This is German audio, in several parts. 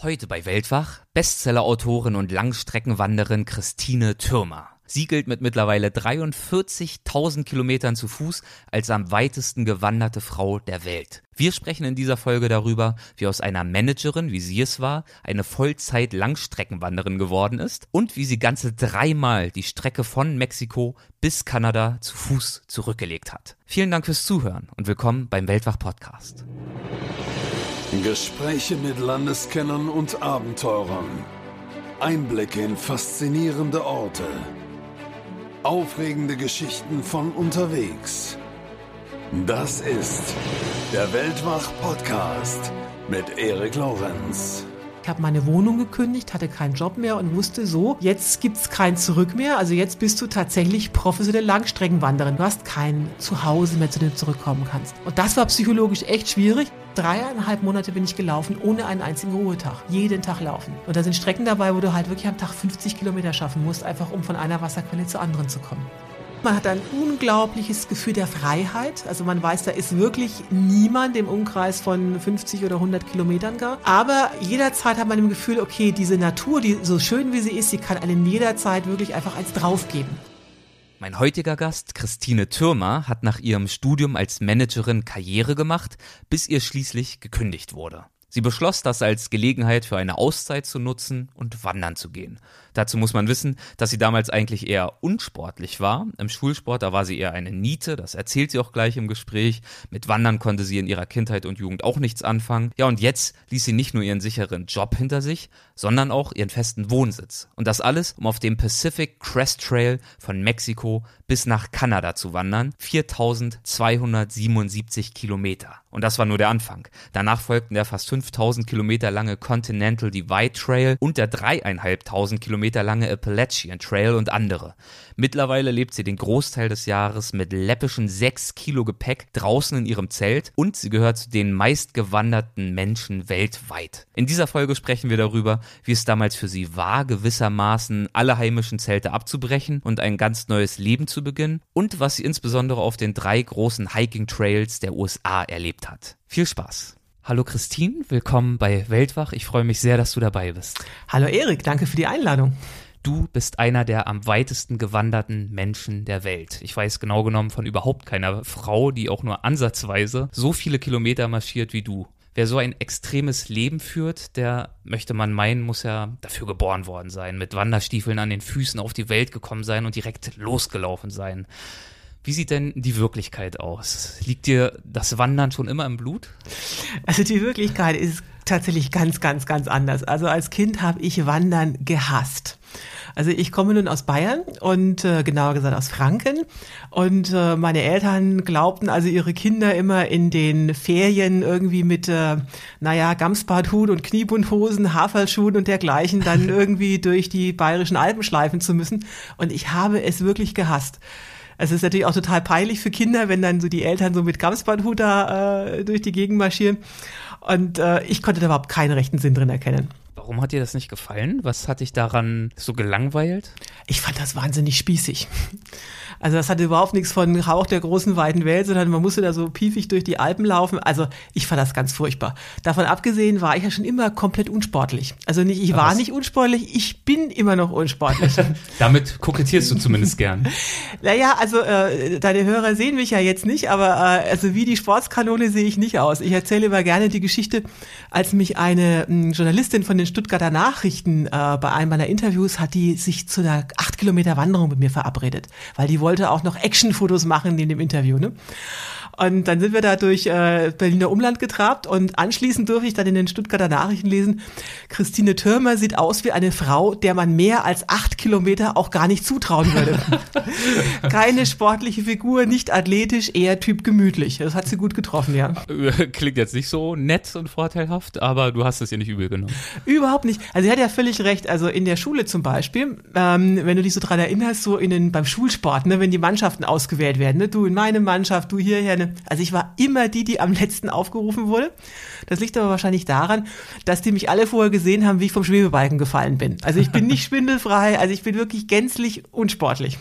Heute bei Weltwach Bestsellerautorin und Langstreckenwanderin Christine Türmer. Sie gilt mit mittlerweile 43.000 Kilometern zu Fuß als am weitesten gewanderte Frau der Welt. Wir sprechen in dieser Folge darüber, wie aus einer Managerin, wie sie es war, eine Vollzeit-Langstreckenwanderin geworden ist und wie sie ganze dreimal die Strecke von Mexiko bis Kanada zu Fuß zurückgelegt hat. Vielen Dank fürs Zuhören und willkommen beim Weltwach Podcast. Gespräche mit Landeskennern und Abenteurern. Einblicke in faszinierende Orte. Aufregende Geschichten von unterwegs. Das ist der Weltwach-Podcast mit Erik Lorenz. Ich habe meine Wohnung gekündigt, hatte keinen Job mehr und wusste so, jetzt gibt's kein Zurück mehr. Also jetzt bist du tatsächlich professionelle Langstreckenwanderin. Du hast kein Zuhause mehr, zu dem du zurückkommen kannst. Und das war psychologisch echt schwierig. Dreieinhalb Monate bin ich gelaufen, ohne einen einzigen Ruhetag. Jeden Tag laufen. Und da sind Strecken dabei, wo du halt wirklich am Tag 50 Kilometer schaffen musst, einfach um von einer Wasserquelle zur anderen zu kommen. Man hat ein unglaubliches Gefühl der Freiheit. Also man weiß, da ist wirklich niemand im Umkreis von 50 oder 100 Kilometern gar. Aber jederzeit hat man im Gefühl, okay, diese Natur, die so schön wie sie ist, sie kann einem jederzeit wirklich einfach eins draufgeben. Mein heutiger Gast, Christine Türmer, hat nach ihrem Studium als Managerin Karriere gemacht, bis ihr schließlich gekündigt wurde. Sie beschloss das als Gelegenheit für eine Auszeit zu nutzen und wandern zu gehen. Dazu muss man wissen, dass sie damals eigentlich eher unsportlich war. Im Schulsport, da war sie eher eine Niete, das erzählt sie auch gleich im Gespräch. Mit Wandern konnte sie in ihrer Kindheit und Jugend auch nichts anfangen. Ja, und jetzt ließ sie nicht nur ihren sicheren Job hinter sich, sondern auch ihren festen Wohnsitz. Und das alles, um auf dem Pacific Crest Trail von Mexiko bis nach Kanada zu wandern. 4277 Kilometer. Und das war nur der Anfang. Danach folgten der fast 5000 Kilometer lange Continental Divide Trail und der dreieinhalbtausend Kilometer Kilometer lange Appalachian Trail und andere. Mittlerweile lebt sie den Großteil des Jahres mit läppischen 6 Kilo Gepäck draußen in ihrem Zelt und sie gehört zu den meistgewanderten Menschen weltweit. In dieser Folge sprechen wir darüber, wie es damals für sie war, gewissermaßen alle heimischen Zelte abzubrechen und ein ganz neues Leben zu beginnen und was sie insbesondere auf den drei großen Hiking Trails der USA erlebt hat. Viel Spaß! Hallo Christine, willkommen bei Weltwach. Ich freue mich sehr, dass du dabei bist. Hallo Erik, danke für die Einladung. Du bist einer der am weitesten gewanderten Menschen der Welt. Ich weiß genau genommen von überhaupt keiner Frau, die auch nur ansatzweise so viele Kilometer marschiert wie du. Wer so ein extremes Leben führt, der möchte man meinen, muss ja dafür geboren worden sein, mit Wanderstiefeln an den Füßen auf die Welt gekommen sein und direkt losgelaufen sein. Wie sieht denn die Wirklichkeit aus? Liegt dir das Wandern schon immer im Blut? Also die Wirklichkeit ist tatsächlich ganz, ganz, ganz anders. Also als Kind habe ich Wandern gehasst. Also ich komme nun aus Bayern und äh, genauer gesagt aus Franken. Und äh, meine Eltern glaubten also ihre Kinder immer in den Ferien irgendwie mit, äh, naja, Gamsbarthut und Kniebundhosen, Haferlschuhen und dergleichen dann irgendwie durch die bayerischen Alpen schleifen zu müssen. Und ich habe es wirklich gehasst. Es ist natürlich auch total peinlich für Kinder, wenn dann so die Eltern so mit Gamsbandhut da äh, durch die Gegend marschieren. Und äh, ich konnte da überhaupt keinen rechten Sinn drin erkennen. Warum hat dir das nicht gefallen? Was hat dich daran so gelangweilt? Ich fand das wahnsinnig spießig. Also das hatte überhaupt nichts von Rauch der großen weiten Welt, sondern man musste da so piefig durch die Alpen laufen. Also ich fand das ganz furchtbar. Davon abgesehen war ich ja schon immer komplett unsportlich. Also nicht, ich war nicht unsportlich, ich bin immer noch unsportlich. Damit kokettierst du zumindest gern. Naja, also äh, deine Hörer sehen mich ja jetzt nicht, aber äh, also wie die Sportskanone sehe ich nicht aus. Ich erzähle immer gerne die Geschichte, als mich eine m, hm, Journalistin von den Stuttgarter Nachrichten äh, bei einem meiner Interviews hat, die sich zu einer acht Kilometer Wanderung mit mir verabredet, weil die wollte auch noch Actionfotos machen in dem Interview. Ne? Und dann sind wir da durch äh, Berliner Umland getrabt und anschließend durfte ich dann in den Stuttgarter Nachrichten lesen, Christine Türmer sieht aus wie eine Frau, der man mehr als acht Kilometer auch gar nicht zutrauen würde. Keine sportliche Figur, nicht athletisch, eher Typ gemütlich. Das hat sie gut getroffen, ja. Klingt jetzt nicht so nett und vorteilhaft, aber du hast es ihr nicht übel genommen. Überhaupt nicht. Also sie hat ja völlig recht. Also in der Schule zum Beispiel, ähm, wenn du dich so dran erinnerst, so in den, beim Schulsport, ne, wenn die Mannschaften ausgewählt werden, ne, du in meine Mannschaft, du hierher, ne, also ich war immer die, die am letzten aufgerufen wurde. Das liegt aber wahrscheinlich daran, dass die mich alle vorher gesehen haben, wie ich vom Schwebebalken gefallen bin. Also ich bin nicht schwindelfrei, also ich bin wirklich gänzlich unsportlich.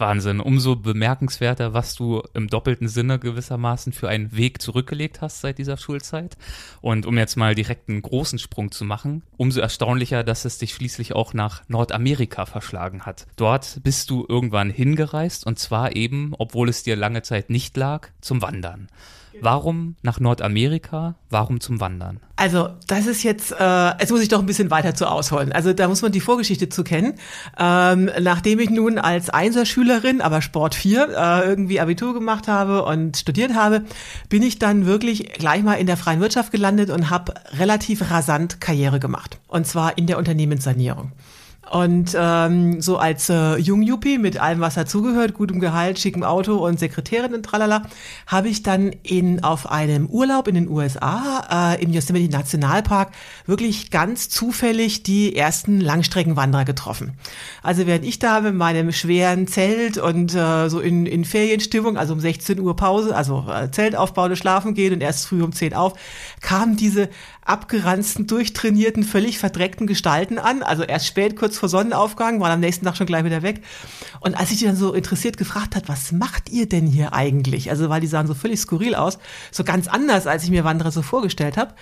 Wahnsinn. Umso bemerkenswerter, was du im doppelten Sinne gewissermaßen für einen Weg zurückgelegt hast seit dieser Schulzeit. Und um jetzt mal direkt einen großen Sprung zu machen, umso erstaunlicher, dass es dich schließlich auch nach Nordamerika verschlagen hat. Dort bist du irgendwann hingereist und zwar eben, obwohl es dir lange Zeit nicht lag, zum Wandern. Warum nach Nordamerika? Warum zum Wandern? Also, das ist jetzt, äh, jetzt muss ich doch ein bisschen weiter zu ausholen. Also, da muss man die Vorgeschichte zu kennen. Ähm, nachdem ich nun als Einserschülerin, aber Sport 4, äh, irgendwie Abitur gemacht habe und studiert habe, bin ich dann wirklich gleich mal in der freien Wirtschaft gelandet und habe relativ rasant Karriere gemacht. Und zwar in der Unternehmenssanierung. Und ähm, so als äh, Jungjuppie mit allem, was dazugehört, gutem Gehalt, schickem Auto und Sekretärin und tralala, habe ich dann in auf einem Urlaub in den USA äh, im Yosemite Nationalpark wirklich ganz zufällig die ersten Langstreckenwanderer getroffen. Also während ich da mit meinem schweren Zelt und äh, so in, in Ferienstimmung, also um 16 Uhr Pause, also äh, Zelt aufbauen und schlafen gehen und erst früh um 10 auf, kamen diese abgeranzten, durchtrainierten, völlig verdreckten Gestalten an. Also erst spät, kurz vor Sonnenaufgang, waren am nächsten Tag schon gleich wieder weg. Und als ich die dann so interessiert gefragt hat, was macht ihr denn hier eigentlich? Also weil die sahen so völlig skurril aus, so ganz anders, als ich mir Wanderer so vorgestellt habe,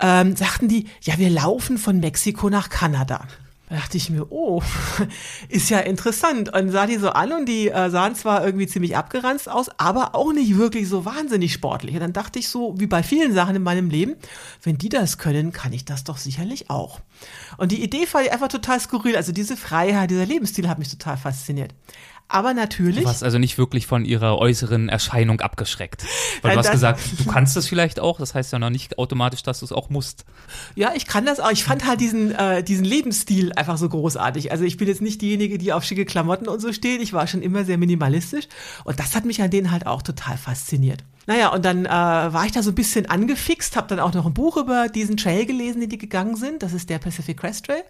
ähm, sagten die, ja, wir laufen von Mexiko nach Kanada. Da dachte ich mir, oh, ist ja interessant. Und sah die so an und die äh, sahen zwar irgendwie ziemlich abgeranzt aus, aber auch nicht wirklich so wahnsinnig sportlich. Und dann dachte ich so, wie bei vielen Sachen in meinem Leben, wenn die das können, kann ich das doch sicherlich auch. Und die Idee fand ich einfach total skurril. Also diese Freiheit, dieser Lebensstil hat mich total fasziniert. Aber natürlich. Du warst also nicht wirklich von ihrer äußeren Erscheinung abgeschreckt. Weil du hast gesagt, du kannst das vielleicht auch, das heißt ja noch nicht automatisch, dass du es auch musst. Ja, ich kann das auch. Ich fand halt diesen, äh, diesen Lebensstil einfach so großartig. Also ich bin jetzt nicht diejenige, die auf schicke Klamotten und so steht. Ich war schon immer sehr minimalistisch. Und das hat mich an denen halt auch total fasziniert. Naja, und dann äh, war ich da so ein bisschen angefixt, habe dann auch noch ein Buch über diesen Trail gelesen, den die gegangen sind. Das ist der Pacific Crest Trail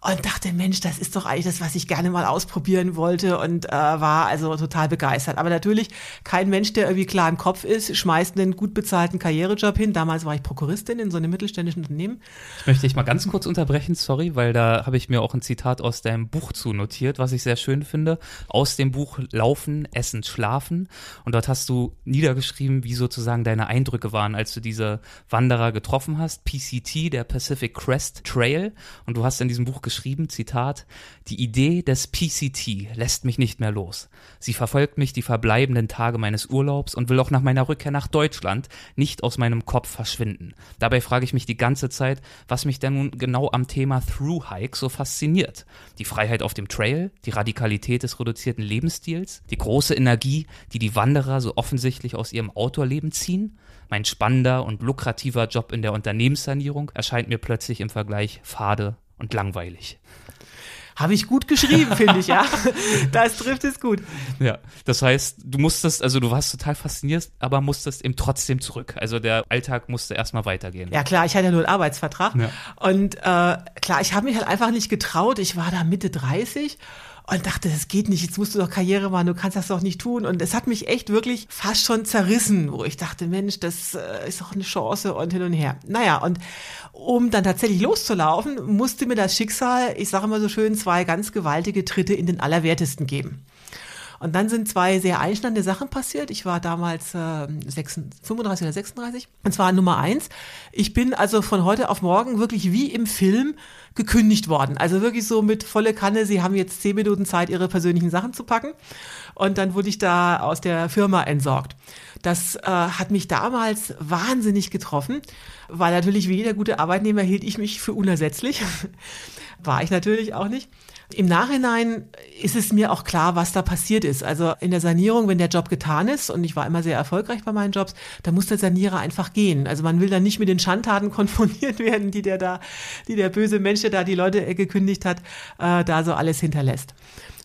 und dachte, Mensch, das ist doch eigentlich das, was ich gerne mal ausprobieren wollte und äh, war also total begeistert. Aber natürlich, kein Mensch, der irgendwie klar im Kopf ist, schmeißt einen gut bezahlten Karrierejob hin. Damals war ich Prokuristin in so einem mittelständischen Unternehmen. Ich möchte dich mal ganz kurz unterbrechen, sorry, weil da habe ich mir auch ein Zitat aus deinem Buch zu notiert, was ich sehr schön finde. Aus dem Buch Laufen, Essen, Schlafen. Und dort hast du niedergeschrieben, wie sozusagen deine Eindrücke waren, als du diese Wanderer getroffen hast. PCT, der Pacific Crest Trail. Und du hast in diesem Buch geschrieben, Zitat, die Idee des PCT lässt mich nicht mehr los. Sie verfolgt mich die verbleibenden Tage meines Urlaubs und will auch nach meiner Rückkehr nach Deutschland nicht aus meinem Kopf verschwinden. Dabei frage ich mich die ganze Zeit, was mich denn nun genau am Thema Through Hike so fasziniert. Die Freiheit auf dem Trail, die Radikalität des reduzierten Lebensstils, die große Energie, die die Wanderer so offensichtlich aus ihrem Outdoor-Leben ziehen? Mein spannender und lukrativer Job in der Unternehmenssanierung erscheint mir plötzlich im Vergleich fade und langweilig. Habe ich gut geschrieben, finde ich, ja. Das trifft es gut. Ja, das heißt, du musstest, also du warst total fasziniert, aber musstest eben trotzdem zurück. Also der Alltag musste erstmal weitergehen. Ja, klar, ich hatte ja nur einen Arbeitsvertrag. Ja. Und äh, klar, ich habe mich halt einfach nicht getraut. Ich war da Mitte 30 und dachte, das geht nicht, jetzt musst du doch Karriere machen, du kannst das doch nicht tun. Und es hat mich echt wirklich fast schon zerrissen, wo ich dachte, Mensch, das äh, ist doch eine Chance und hin und her. Naja, und um dann tatsächlich loszulaufen, musste mir das Schicksal, ich sage immer so schön, zwei ganz gewaltige Tritte in den Allerwertesten geben. Und dann sind zwei sehr einschneidende Sachen passiert. Ich war damals äh, 36, 35 oder 36. Und zwar Nummer eins. Ich bin also von heute auf morgen wirklich wie im Film gekündigt worden. Also wirklich so mit volle Kanne. Sie haben jetzt zehn Minuten Zeit, ihre persönlichen Sachen zu packen. Und dann wurde ich da aus der Firma entsorgt. Das äh, hat mich damals wahnsinnig getroffen, weil natürlich wie jeder gute Arbeitnehmer hielt ich mich für unersetzlich. War ich natürlich auch nicht. Im Nachhinein ist es mir auch klar, was da passiert ist. Also in der Sanierung, wenn der Job getan ist, und ich war immer sehr erfolgreich bei meinen Jobs, da muss der Sanierer einfach gehen. Also man will dann nicht mit den Schandtaten konfrontiert werden, die der da, die der böse Mensch, der da die Leute gekündigt hat, äh, da so alles hinterlässt.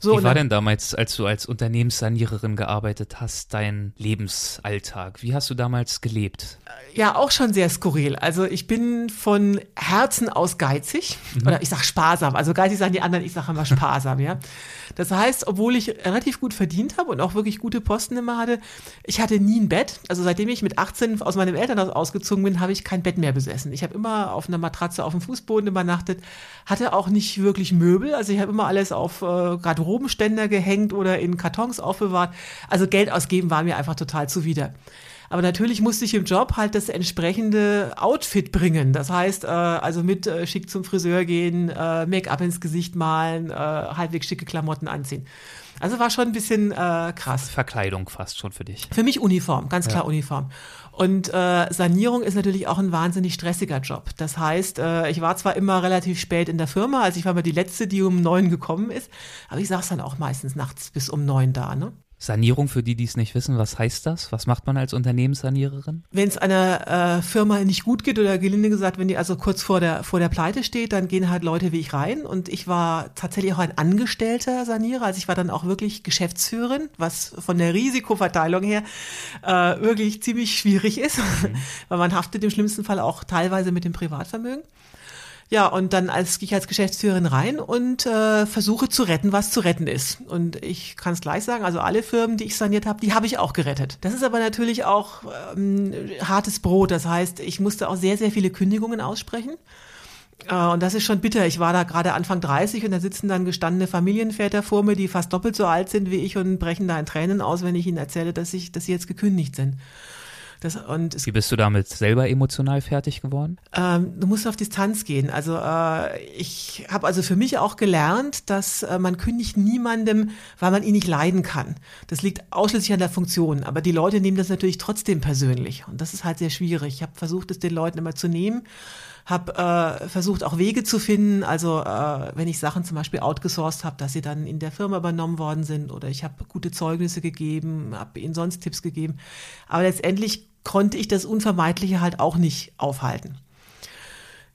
So, Wie war denn damals, als du als Unternehmenssaniererin gearbeitet hast, dein Lebensalltag? Wie hast du damals gelebt? Ja, auch schon sehr skurril. Also ich bin von Herzen aus geizig. Mhm. Oder ich sag sparsam. Also geizig sagen die anderen, ich sage immer sparsam, ja. Das heißt, obwohl ich relativ gut verdient habe und auch wirklich gute Posten immer hatte, ich hatte nie ein Bett. Also seitdem ich mit 18 aus meinem Elternhaus ausgezogen bin, habe ich kein Bett mehr besessen. Ich habe immer auf einer Matratze auf dem Fußboden übernachtet, hatte auch nicht wirklich Möbel. Also ich habe immer alles auf äh, Garderobe Garderobenständer gehängt oder in Kartons aufbewahrt. Also Geld ausgeben war mir einfach total zuwider. Aber natürlich musste ich im Job halt das entsprechende Outfit bringen. Das heißt, äh, also mit äh, schick zum Friseur gehen, äh, Make-up ins Gesicht malen, äh, halbwegs schicke Klamotten anziehen. Also war schon ein bisschen äh, krass. Verkleidung fast schon für dich. Für mich Uniform, ganz klar ja. Uniform. Und äh, Sanierung ist natürlich auch ein wahnsinnig stressiger Job. Das heißt, äh, ich war zwar immer relativ spät in der Firma, also ich war mal die letzte, die um neun gekommen ist, aber ich saß dann auch meistens nachts bis um neun da. Ne? Sanierung, für die, die es nicht wissen, was heißt das? Was macht man als Unternehmenssaniererin? Wenn es einer äh, Firma nicht gut geht oder gelinde gesagt, wenn die also kurz vor der, vor der Pleite steht, dann gehen halt Leute wie ich rein. Und ich war tatsächlich auch ein angestellter Sanierer. Also ich war dann auch wirklich Geschäftsführerin, was von der Risikoverteilung her äh, wirklich ziemlich schwierig ist, mhm. weil man haftet im schlimmsten Fall auch teilweise mit dem Privatvermögen. Ja, und dann als, gehe ich als Geschäftsführerin rein und äh, versuche zu retten, was zu retten ist. Und ich kann es gleich sagen, also alle Firmen, die ich saniert habe, die habe ich auch gerettet. Das ist aber natürlich auch ähm, hartes Brot. Das heißt, ich musste auch sehr, sehr viele Kündigungen aussprechen. Äh, und das ist schon bitter. Ich war da gerade Anfang 30 und da sitzen dann gestandene Familienväter vor mir, die fast doppelt so alt sind wie ich und brechen da in Tränen aus, wenn ich ihnen erzähle, dass ich, dass sie jetzt gekündigt sind. Das, und Wie bist du damit selber emotional fertig geworden? Ähm, du musst auf Distanz gehen. Also äh, ich habe also für mich auch gelernt, dass äh, man kündigt niemandem, weil man ihn nicht leiden kann. Das liegt ausschließlich an der Funktion. Aber die Leute nehmen das natürlich trotzdem persönlich. Und das ist halt sehr schwierig. Ich habe versucht, es den Leuten immer zu nehmen habe äh, versucht auch Wege zu finden, also äh, wenn ich Sachen zum Beispiel outgesourced habe, dass sie dann in der Firma übernommen worden sind oder ich habe gute Zeugnisse gegeben, habe ihnen sonst Tipps gegeben. Aber letztendlich konnte ich das Unvermeidliche halt auch nicht aufhalten.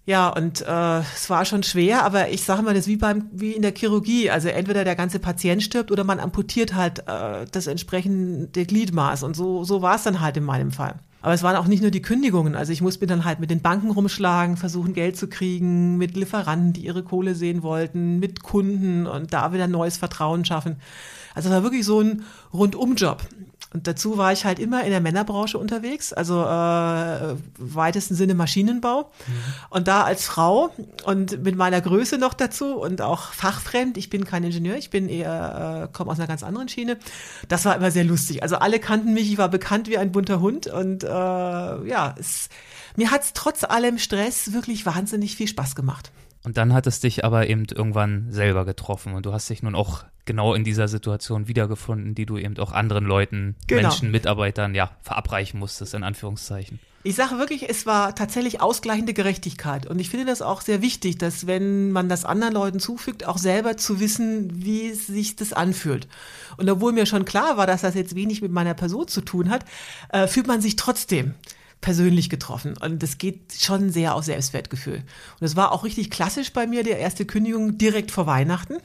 Ja, und äh, es war schon schwer, aber ich sage mal, das ist wie beim wie in der Chirurgie. Also entweder der ganze Patient stirbt oder man amputiert halt äh, das entsprechende Gliedmaß. Und so, so war es dann halt in meinem Fall. Aber es waren auch nicht nur die Kündigungen. Also ich musste dann halt mit den Banken rumschlagen, versuchen Geld zu kriegen, mit Lieferanten, die ihre Kohle sehen wollten, mit Kunden und da wieder neues Vertrauen schaffen. Also es war wirklich so ein Rundumjob. Und dazu war ich halt immer in der Männerbranche unterwegs, also äh, weitesten Sinne Maschinenbau. Mhm. Und da als Frau und mit meiner Größe noch dazu und auch fachfremd, ich bin kein Ingenieur, ich bin eher, äh, komme aus einer ganz anderen Schiene. Das war immer sehr lustig. Also alle kannten mich, ich war bekannt wie ein bunter Hund und äh, ja, es, mir hat's trotz allem Stress wirklich wahnsinnig viel Spaß gemacht. Und dann hat es dich aber eben irgendwann selber getroffen und du hast dich nun auch genau in dieser Situation wiedergefunden, die du eben auch anderen Leuten, genau. Menschen, Mitarbeitern, ja, verabreichen musstest, in Anführungszeichen. Ich sage wirklich, es war tatsächlich ausgleichende Gerechtigkeit. Und ich finde das auch sehr wichtig, dass wenn man das anderen Leuten zufügt, auch selber zu wissen, wie sich das anfühlt. Und obwohl mir schon klar war, dass das jetzt wenig mit meiner Person zu tun hat, äh, fühlt man sich trotzdem persönlich getroffen. Und das geht schon sehr auf Selbstwertgefühl. Und es war auch richtig klassisch bei mir, die erste Kündigung direkt vor Weihnachten.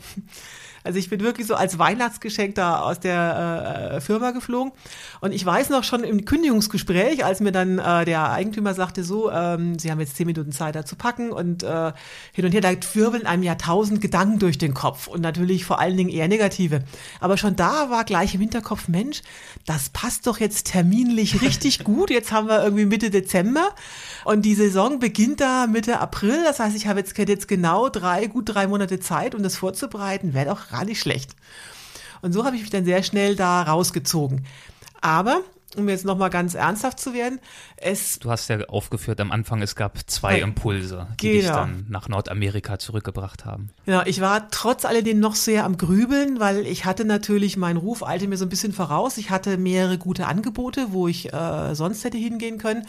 Also ich bin wirklich so als Weihnachtsgeschenk da aus der äh, Firma geflogen. Und ich weiß noch schon im Kündigungsgespräch, als mir dann äh, der Eigentümer sagte, so, ähm, Sie haben jetzt zehn Minuten Zeit da zu packen und äh, hin und her, da wirbeln einem ja tausend Gedanken durch den Kopf und natürlich vor allen Dingen eher negative. Aber schon da war gleich im Hinterkopf, Mensch, das passt doch jetzt terminlich richtig gut. Jetzt haben wir irgendwie Mitte Dezember und die Saison beginnt da Mitte April. Das heißt, ich habe jetzt, jetzt genau drei, gut drei Monate Zeit, um das vorzubereiten. Wäre doch gar nicht schlecht. Und so habe ich mich dann sehr schnell da rausgezogen. Aber um jetzt nochmal ganz ernsthaft zu werden, es. Du hast ja aufgeführt am Anfang, es gab zwei Impulse, die genau. dich dann nach Nordamerika zurückgebracht haben. Genau, ich war trotz alledem noch sehr am Grübeln, weil ich hatte natürlich, mein Ruf eilte mir so ein bisschen voraus. Ich hatte mehrere gute Angebote, wo ich äh, sonst hätte hingehen können.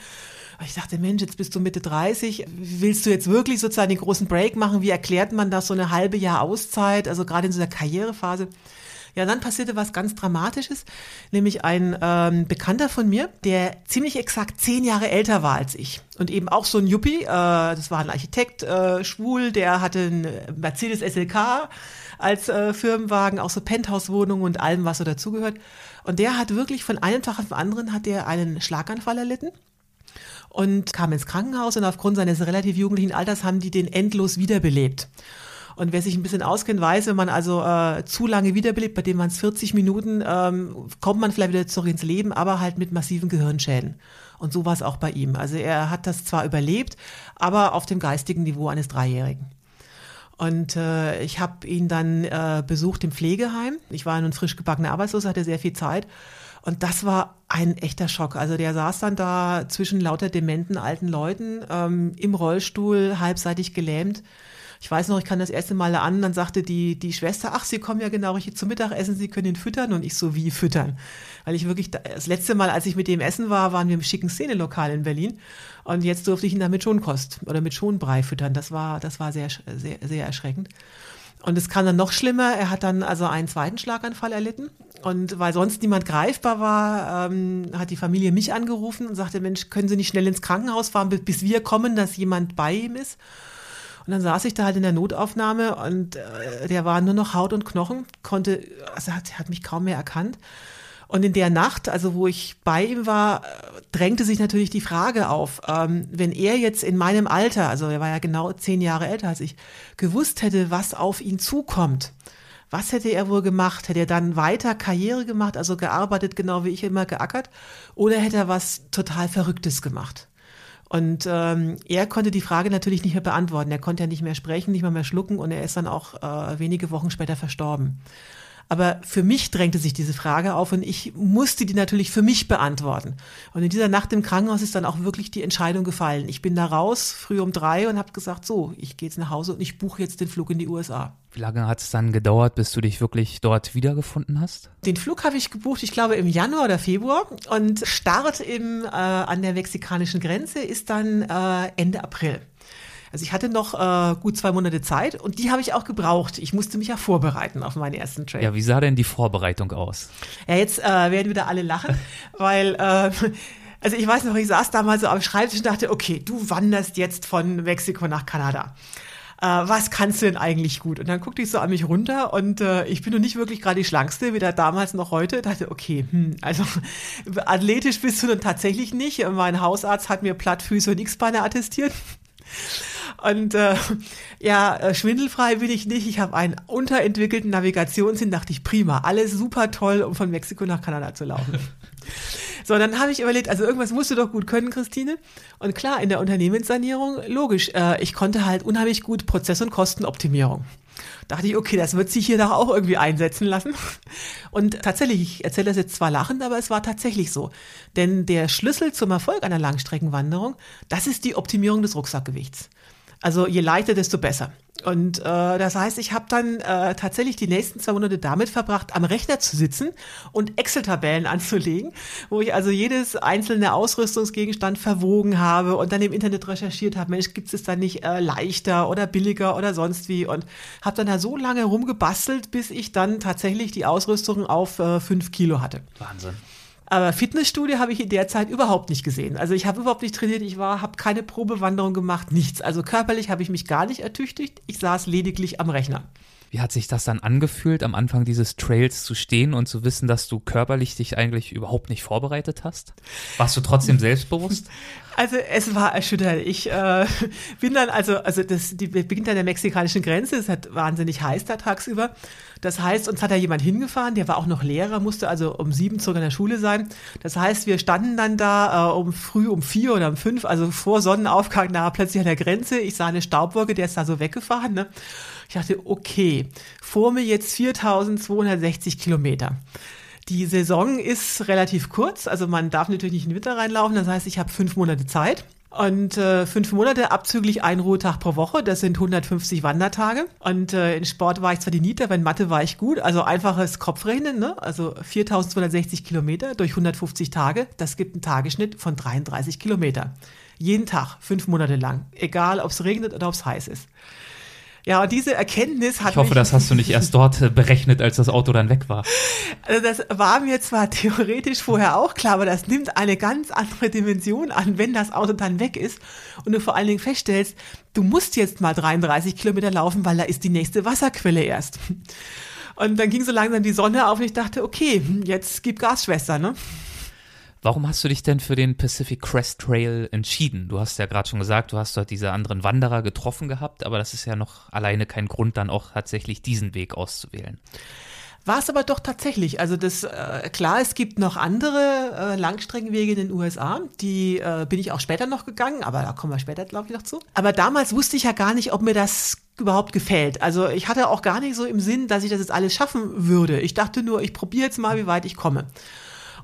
Ich dachte, Mensch, jetzt bist du Mitte 30. Willst du jetzt wirklich sozusagen den großen Break machen? Wie erklärt man das? So eine halbe Jahr Auszeit, also gerade in so einer Karrierephase. Ja, dann passierte was ganz Dramatisches, nämlich ein ähm, Bekannter von mir, der ziemlich exakt zehn Jahre älter war als ich und eben auch so ein Yuppie, äh, das war ein Architekt, äh, schwul, der hatte einen Mercedes SLK als äh, Firmenwagen, auch so Penthouse-Wohnungen und allem, was so dazugehört. Und der hat wirklich von einem Tag auf den anderen hat der einen Schlaganfall erlitten und kam ins Krankenhaus und aufgrund seines relativ jugendlichen Alters haben die den endlos wiederbelebt. Und wer sich ein bisschen auskennt, weiß, wenn man also äh, zu lange wiederbelebt, bei dem man es 40 Minuten, ähm, kommt man vielleicht wieder zurück ins Leben, aber halt mit massiven Gehirnschäden. Und so war es auch bei ihm. Also er hat das zwar überlebt, aber auf dem geistigen Niveau eines Dreijährigen. Und äh, ich habe ihn dann äh, besucht im Pflegeheim. Ich war nun frisch gebackener Arbeitsloser, hatte sehr viel Zeit. Und das war ein echter Schock. Also der saß dann da zwischen lauter dementen alten Leuten ähm, im Rollstuhl, halbseitig gelähmt. Ich weiß noch, ich kam das erste Mal an, dann sagte die, die Schwester, ach, Sie kommen ja genau richtig zum Mittagessen, Sie können ihn füttern. Und ich so, wie füttern? Weil ich wirklich, das letzte Mal, als ich mit dem essen war, waren wir im schicken Szenelokal in Berlin. Und jetzt durfte ich ihn dann mit Schonkost oder mit Schonbrei füttern. Das war, das war sehr, sehr, sehr erschreckend. Und es kam dann noch schlimmer. Er hat dann also einen zweiten Schlaganfall erlitten. Und weil sonst niemand greifbar war, ähm, hat die Familie mich angerufen und sagte, Mensch, können Sie nicht schnell ins Krankenhaus fahren, bis wir kommen, dass jemand bei ihm ist? Und dann saß ich da halt in der Notaufnahme und äh, der war nur noch Haut und Knochen, konnte, also hat, hat mich kaum mehr erkannt. Und in der Nacht, also wo ich bei ihm war, drängte sich natürlich die Frage auf, ähm, wenn er jetzt in meinem Alter, also er war ja genau zehn Jahre älter als ich, gewusst hätte, was auf ihn zukommt, was hätte er wohl gemacht? Hätte er dann weiter Karriere gemacht, also gearbeitet, genau wie ich immer geackert, oder hätte er was total Verrücktes gemacht? Und ähm, er konnte die Frage natürlich nicht mehr beantworten. Er konnte ja nicht mehr sprechen, nicht mal mehr schlucken und er ist dann auch äh, wenige Wochen später verstorben. Aber für mich drängte sich diese Frage auf und ich musste die natürlich für mich beantworten. Und in dieser Nacht im Krankenhaus ist dann auch wirklich die Entscheidung gefallen. Ich bin da raus, früh um drei und habe gesagt, so, ich gehe jetzt nach Hause und ich buche jetzt den Flug in die USA. Wie lange hat es dann gedauert, bis du dich wirklich dort wiedergefunden hast? Den Flug habe ich gebucht, ich glaube im Januar oder Februar. Und Start im, äh, an der mexikanischen Grenze ist dann äh, Ende April. Also ich hatte noch äh, gut zwei Monate Zeit und die habe ich auch gebraucht. Ich musste mich ja vorbereiten auf meinen ersten Trail. Ja, wie sah denn die Vorbereitung aus? Ja, jetzt äh, werden wieder alle lachen, weil äh, also ich weiß noch, ich saß damals so am Schreibtisch und dachte, okay, du wanderst jetzt von Mexiko nach Kanada äh, was kannst du denn eigentlich gut? Und dann guckte ich so an mich runter und äh, ich bin noch nicht wirklich gerade die Schlankste, weder damals noch heute. dachte, okay, hm, also athletisch bist du dann tatsächlich nicht. Mein Hausarzt hat mir Plattfüße und X-Beine attestiert. Und äh, ja, äh, schwindelfrei bin ich nicht. Ich habe einen unterentwickelten Navigationssinn, dachte ich, prima, alles super toll, um von Mexiko nach Kanada zu laufen. So, dann habe ich überlegt, also irgendwas musst du doch gut können, Christine. Und klar, in der Unternehmenssanierung, logisch, äh, ich konnte halt unheimlich gut Prozess- und Kostenoptimierung. Dachte ich, okay, das wird sich hier doch auch irgendwie einsetzen lassen. Und tatsächlich, ich erzähle das jetzt zwar lachend, aber es war tatsächlich so. Denn der Schlüssel zum Erfolg einer Langstreckenwanderung, das ist die Optimierung des Rucksackgewichts. Also je leichter, desto besser. Und äh, das heißt, ich habe dann äh, tatsächlich die nächsten zwei Monate damit verbracht, am Rechner zu sitzen und Excel-Tabellen anzulegen, wo ich also jedes einzelne Ausrüstungsgegenstand verwogen habe und dann im Internet recherchiert habe, Mensch, gibt es da nicht äh, leichter oder billiger oder sonst wie und habe dann da so lange rumgebastelt, bis ich dann tatsächlich die Ausrüstung auf äh, fünf Kilo hatte. Wahnsinn. Aber Fitnessstudio habe ich in der Zeit überhaupt nicht gesehen. Also ich habe überhaupt nicht trainiert, ich war, habe keine Probewanderung gemacht, nichts. Also körperlich habe ich mich gar nicht ertüchtigt. Ich saß lediglich am Rechner. Wie hat sich das dann angefühlt, am Anfang dieses Trails zu stehen und zu wissen, dass du körperlich dich eigentlich überhaupt nicht vorbereitet hast? Warst du trotzdem selbstbewusst? Also es war erschütternd. Ich äh, bin dann also also das die beginnt an der mexikanischen Grenze. Es hat wahnsinnig heiß da tagsüber. Das heißt, uns hat da jemand hingefahren, der war auch noch Lehrer, musste also um sieben zurück in der Schule sein. Das heißt, wir standen dann da äh, um früh um vier oder um fünf, also vor Sonnenaufgang, da plötzlich an der Grenze. Ich sah eine Staubwolke, der ist da so weggefahren. Ne? Ich dachte, okay, vor mir jetzt 4260 Kilometer. Die Saison ist relativ kurz, also man darf natürlich nicht in den Winter reinlaufen. Das heißt, ich habe fünf Monate Zeit. Und äh, fünf Monate abzüglich ein Ruhetag pro Woche, das sind 150 Wandertage. Und äh, in Sport war ich zwar die Niete, aber in Mathe war ich gut. Also einfaches Kopfrechnen, ne? also 4260 Kilometer durch 150 Tage, das gibt einen Tagesschnitt von 33 Kilometer. Jeden Tag, fünf Monate lang, egal ob es regnet oder ob es heiß ist. Ja, und diese Erkenntnis hat. Ich hoffe, das hast du nicht erst dort äh, berechnet, als das Auto dann weg war. Also das war mir zwar theoretisch vorher auch klar, aber das nimmt eine ganz andere Dimension an, wenn das Auto dann weg ist und du vor allen Dingen feststellst, du musst jetzt mal 33 Kilometer laufen, weil da ist die nächste Wasserquelle erst. Und dann ging so langsam die Sonne auf und ich dachte, okay, jetzt gib Gas, Schwester, ne? Warum hast du dich denn für den Pacific Crest Trail entschieden? Du hast ja gerade schon gesagt, du hast dort diese anderen Wanderer getroffen gehabt, aber das ist ja noch alleine kein Grund, dann auch tatsächlich diesen Weg auszuwählen. War es aber doch tatsächlich. Also das äh, klar, es gibt noch andere äh, Langstreckenwege in den USA, die äh, bin ich auch später noch gegangen, aber da kommen wir später, glaube ich, noch zu. Aber damals wusste ich ja gar nicht, ob mir das überhaupt gefällt. Also ich hatte auch gar nicht so im Sinn, dass ich das jetzt alles schaffen würde. Ich dachte nur, ich probiere jetzt mal, wie weit ich komme.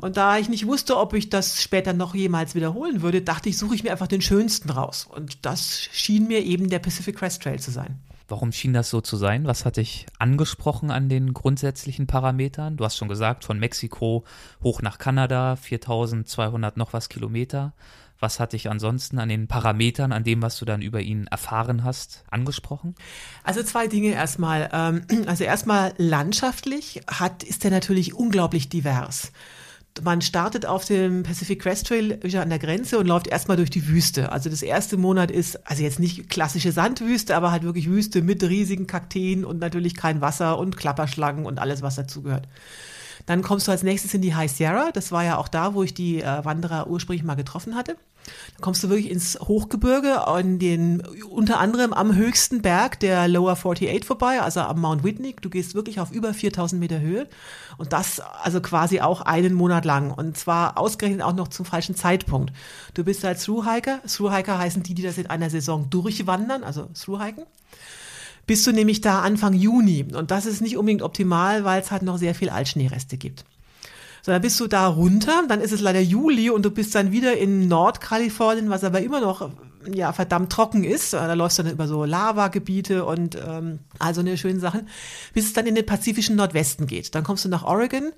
Und da ich nicht wusste, ob ich das später noch jemals wiederholen würde, dachte ich, suche ich mir einfach den schönsten raus. Und das schien mir eben der Pacific Crest Trail zu sein. Warum schien das so zu sein? Was hat dich angesprochen an den grundsätzlichen Parametern? Du hast schon gesagt, von Mexiko hoch nach Kanada, 4200 noch was Kilometer. Was hat dich ansonsten an den Parametern, an dem, was du dann über ihn erfahren hast, angesprochen? Also zwei Dinge erstmal. Ähm, also erstmal landschaftlich hat, ist er natürlich unglaublich divers man startet auf dem Pacific Crest Trail an der Grenze und läuft erstmal durch die Wüste. Also das erste Monat ist, also jetzt nicht klassische Sandwüste, aber halt wirklich Wüste mit riesigen Kakteen und natürlich kein Wasser und Klapperschlangen und alles, was dazugehört. Dann kommst du als nächstes in die High Sierra. Das war ja auch da, wo ich die äh, Wanderer ursprünglich mal getroffen hatte. Dann kommst du wirklich ins Hochgebirge, an den, unter anderem am höchsten Berg der Lower 48 vorbei, also am Mount Whitney. Du gehst wirklich auf über 4000 Meter Höhe und das also quasi auch einen Monat lang und zwar ausgerechnet auch noch zum falschen Zeitpunkt. Du bist als Thru-Hiker. Thru-Hiker heißen die, die das in einer Saison durchwandern, also Thru-Hiken bist du nämlich da Anfang Juni. Und das ist nicht unbedingt optimal, weil es halt noch sehr viel Altschneereste gibt. So, dann bist du da runter, dann ist es leider Juli und du bist dann wieder in Nordkalifornien, was aber immer noch ja verdammt trocken ist. Da läufst du dann über so Lavagebiete und ähm, also eine schöne Sachen, bis es dann in den pazifischen Nordwesten geht. Dann kommst du nach Oregon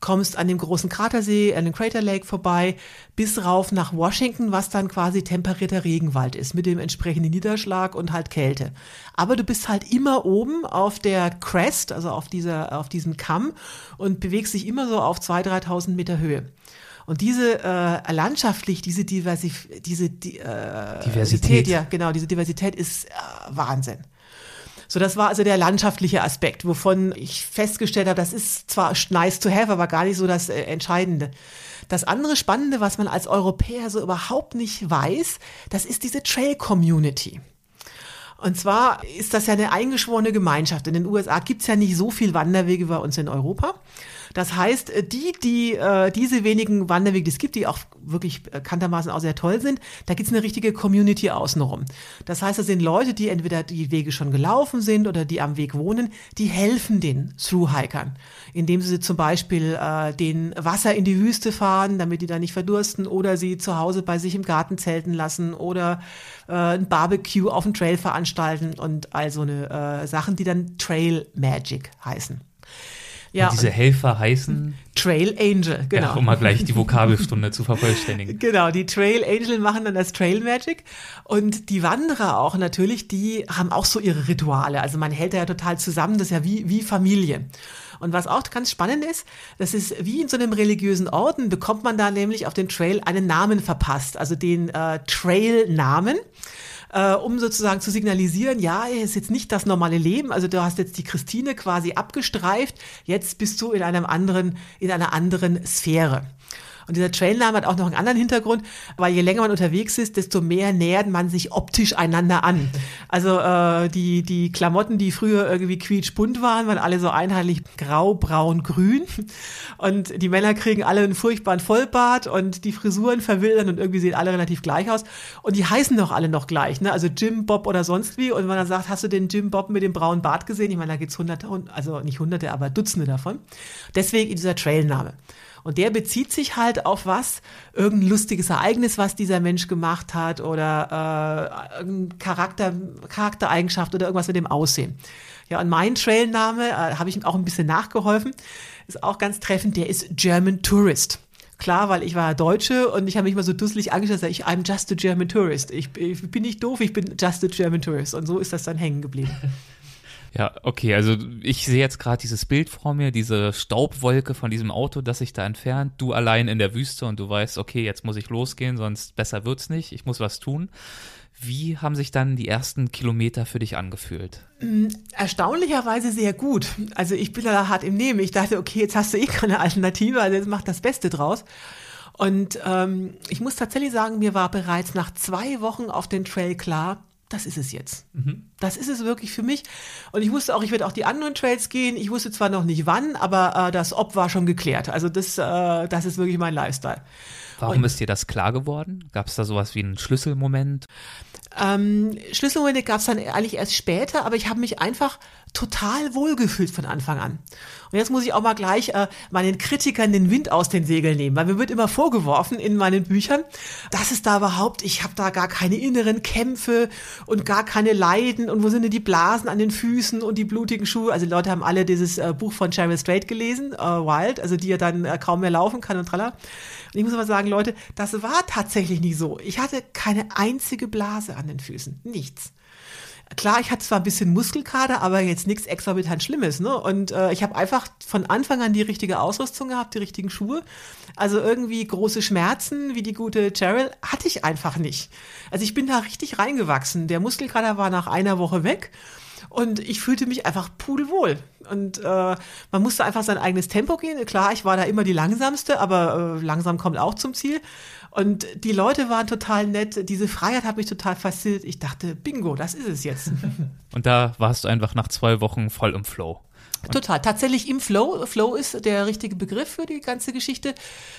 kommst an dem großen Kratersee, an dem Crater Lake vorbei, bis rauf nach Washington, was dann quasi temperierter Regenwald ist, mit dem entsprechenden Niederschlag und halt Kälte. Aber du bist halt immer oben auf der Crest, also auf dieser, auf diesem Kamm und bewegst dich immer so auf 2.000, 3.000 Meter Höhe. Und diese äh, landschaftlich, diese, Diversif diese die, äh, Diversität, ja genau, diese Diversität ist äh, Wahnsinn. So, das war also der landschaftliche Aspekt, wovon ich festgestellt habe, das ist zwar nice to have, aber gar nicht so das äh, Entscheidende. Das andere Spannende, was man als Europäer so überhaupt nicht weiß, das ist diese Trail-Community. Und zwar ist das ja eine eingeschworene Gemeinschaft. In den USA gibt's ja nicht so viel Wanderwege wie bei uns in Europa. Das heißt, äh, die, die äh, diese wenigen Wanderwege, die es gibt, die auch wirklich bekanntermaßen auch sehr toll sind, da gibt's eine richtige Community außenrum. Das heißt, das sind Leute, die entweder die Wege schon gelaufen sind oder die am Weg wohnen, die helfen den Thru-Hikern, indem sie zum Beispiel äh, den Wasser in die Wüste fahren, damit die da nicht verdursten, oder sie zu Hause bei sich im Garten zelten lassen oder äh, ein Barbecue auf dem Trail veranstalten und all so eine äh, Sachen, die dann Trail Magic heißen. Ja, und diese Helfer heißen Trail Angel, genau. Ja, um mal gleich die Vokabelstunde zu vervollständigen. Genau, die Trail Angel machen dann das Trail Magic und die Wanderer auch natürlich, die haben auch so ihre Rituale. Also man hält da ja total zusammen, das ist ja wie, wie Familie. Und was auch ganz spannend ist, das ist wie in so einem religiösen Orden, bekommt man da nämlich auf den Trail einen Namen verpasst, also den äh, Trail-Namen äh, um sozusagen zu signalisieren, ja, ist jetzt nicht das normale Leben. Also du hast jetzt die Christine quasi abgestreift, jetzt bist du in einem anderen, in einer anderen Sphäre. Und dieser Trailname hat auch noch einen anderen Hintergrund, weil je länger man unterwegs ist, desto mehr nähert man sich optisch einander an. Also äh, die, die Klamotten, die früher irgendwie quietschbunt waren, waren alle so einheitlich grau, braun, grün. Und die Männer kriegen alle einen furchtbaren Vollbart und die Frisuren verwildern und irgendwie sehen alle relativ gleich aus. Und die heißen doch alle noch gleich, ne? Also Jim Bob oder sonst wie. Und wenn man dann sagt, hast du den Jim Bob mit dem braunen Bart gesehen? Ich meine, da gibt's hunderte, also nicht hunderte, aber Dutzende davon. Deswegen dieser Trailname. Und der bezieht sich halt auf was? Irgendein lustiges Ereignis, was dieser Mensch gemacht hat oder äh, irgendein Charakter, Charaktereigenschaft oder irgendwas mit dem Aussehen. Ja, und mein Trailname, äh, habe ich ihm auch ein bisschen nachgeholfen, ist auch ganz treffend, der ist German Tourist. Klar, weil ich war Deutsche und ich habe mich mal so dusselig angeschaut, ich I'm just a German Tourist. Ich, ich bin nicht doof, ich bin just a German Tourist. Und so ist das dann hängen geblieben. Ja, okay, also ich sehe jetzt gerade dieses Bild vor mir, diese Staubwolke von diesem Auto, das sich da entfernt, du allein in der Wüste und du weißt, okay, jetzt muss ich losgehen, sonst besser wird's nicht, ich muss was tun. Wie haben sich dann die ersten Kilometer für dich angefühlt? Mm, erstaunlicherweise sehr gut. Also ich bin da hart im Nehmen. Ich dachte, okay, jetzt hast du eh keine Alternative, also jetzt mach das Beste draus. Und ähm, ich muss tatsächlich sagen, mir war bereits nach zwei Wochen auf den Trail klar, das ist es jetzt. Mhm. Das ist es wirklich für mich. Und ich wusste auch, ich werde auch die anderen Trails gehen. Ich wusste zwar noch nicht wann, aber äh, das Ob war schon geklärt. Also das, äh, das ist wirklich mein Lifestyle. Warum Und, ist dir das klar geworden? Gab es da sowas wie einen Schlüsselmoment? Ähm, Schlüsselmomente gab es dann eigentlich erst später, aber ich habe mich einfach total wohlgefühlt von Anfang an. Und jetzt muss ich auch mal gleich äh, meinen Kritikern den Wind aus den Segeln nehmen, weil mir wird immer vorgeworfen in meinen Büchern, dass es da überhaupt, ich habe da gar keine inneren Kämpfe und gar keine Leiden und wo sind denn die Blasen an den Füßen und die blutigen Schuhe? Also die Leute haben alle dieses äh, Buch von Cheryl Strait gelesen, äh, Wild, also die ja dann äh, kaum mehr laufen kann und tralla. Und ich muss aber sagen, Leute, das war tatsächlich nicht so. Ich hatte keine einzige Blase an den Füßen, nichts. Klar, ich hatte zwar ein bisschen Muskelkater, aber jetzt nichts exorbitant Schlimmes. Ne? Und äh, ich habe einfach von Anfang an die richtige Ausrüstung gehabt, die richtigen Schuhe. Also irgendwie große Schmerzen, wie die gute Cheryl, hatte ich einfach nicht. Also ich bin da richtig reingewachsen. Der Muskelkater war nach einer Woche weg. Und ich fühlte mich einfach pudelwohl. Und äh, man musste einfach sein eigenes Tempo gehen. Klar, ich war da immer die langsamste, aber äh, langsam kommt auch zum Ziel. Und die Leute waren total nett. Diese Freiheit hat mich total fasziniert. Ich dachte, bingo, das ist es jetzt. Und da warst du einfach nach zwei Wochen voll im Flow. Total. Tatsächlich im Flow. Flow ist der richtige Begriff für die ganze Geschichte.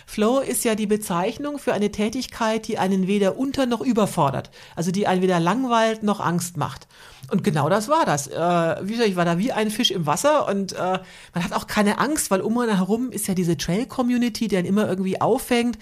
Flow ist ja die Bezeichnung für eine Tätigkeit, die einen weder unter noch überfordert. Also die einen weder langweilt noch Angst macht. Und genau das war das. Äh, wie gesagt, ich war da wie ein Fisch im Wasser und äh, man hat auch keine Angst, weil um einen herum ist ja diese Trail-Community, die einen immer irgendwie auffängt.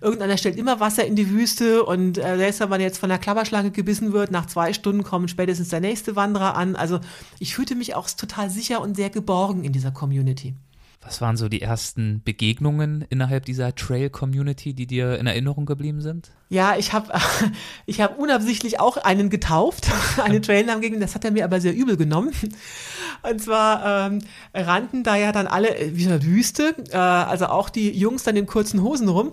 Irgendeiner stellt immer Wasser in die Wüste und äh, selbst wenn man jetzt von der Klapperschlange gebissen wird, nach zwei Stunden kommt spätestens der nächste Wanderer an. Also ich fühlte mich auch total sicher und sehr geborgen in dieser Community. Was waren so die ersten Begegnungen innerhalb dieser Trail-Community, die dir in Erinnerung geblieben sind? Ja, ich habe ich hab unabsichtlich auch einen getauft, einen Trailnamen gegeben, das hat er mir aber sehr übel genommen. Und zwar ähm, rannten da ja dann alle, äh, wie eine Wüste, äh, also auch die Jungs dann in kurzen Hosen rum.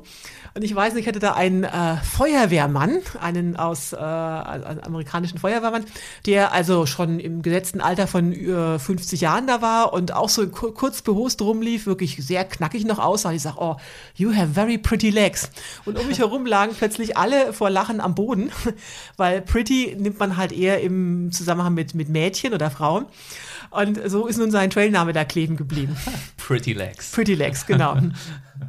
Und ich weiß nicht, ich hatte da einen äh, Feuerwehrmann, einen aus äh, einen amerikanischen Feuerwehrmann, der also schon im gesetzten Alter von äh, 50 Jahren da war und auch so kurz behost rumlief, wirklich sehr knackig noch aussah. Ich sag, oh, you have very pretty legs. Und um mich herum lagen plötzlich alle vor Lachen am Boden, weil pretty nimmt man halt eher im Zusammenhang mit, mit Mädchen oder Frauen. Und so ist nun sein Trailname da kleben geblieben. Pretty Legs. Pretty Legs, genau.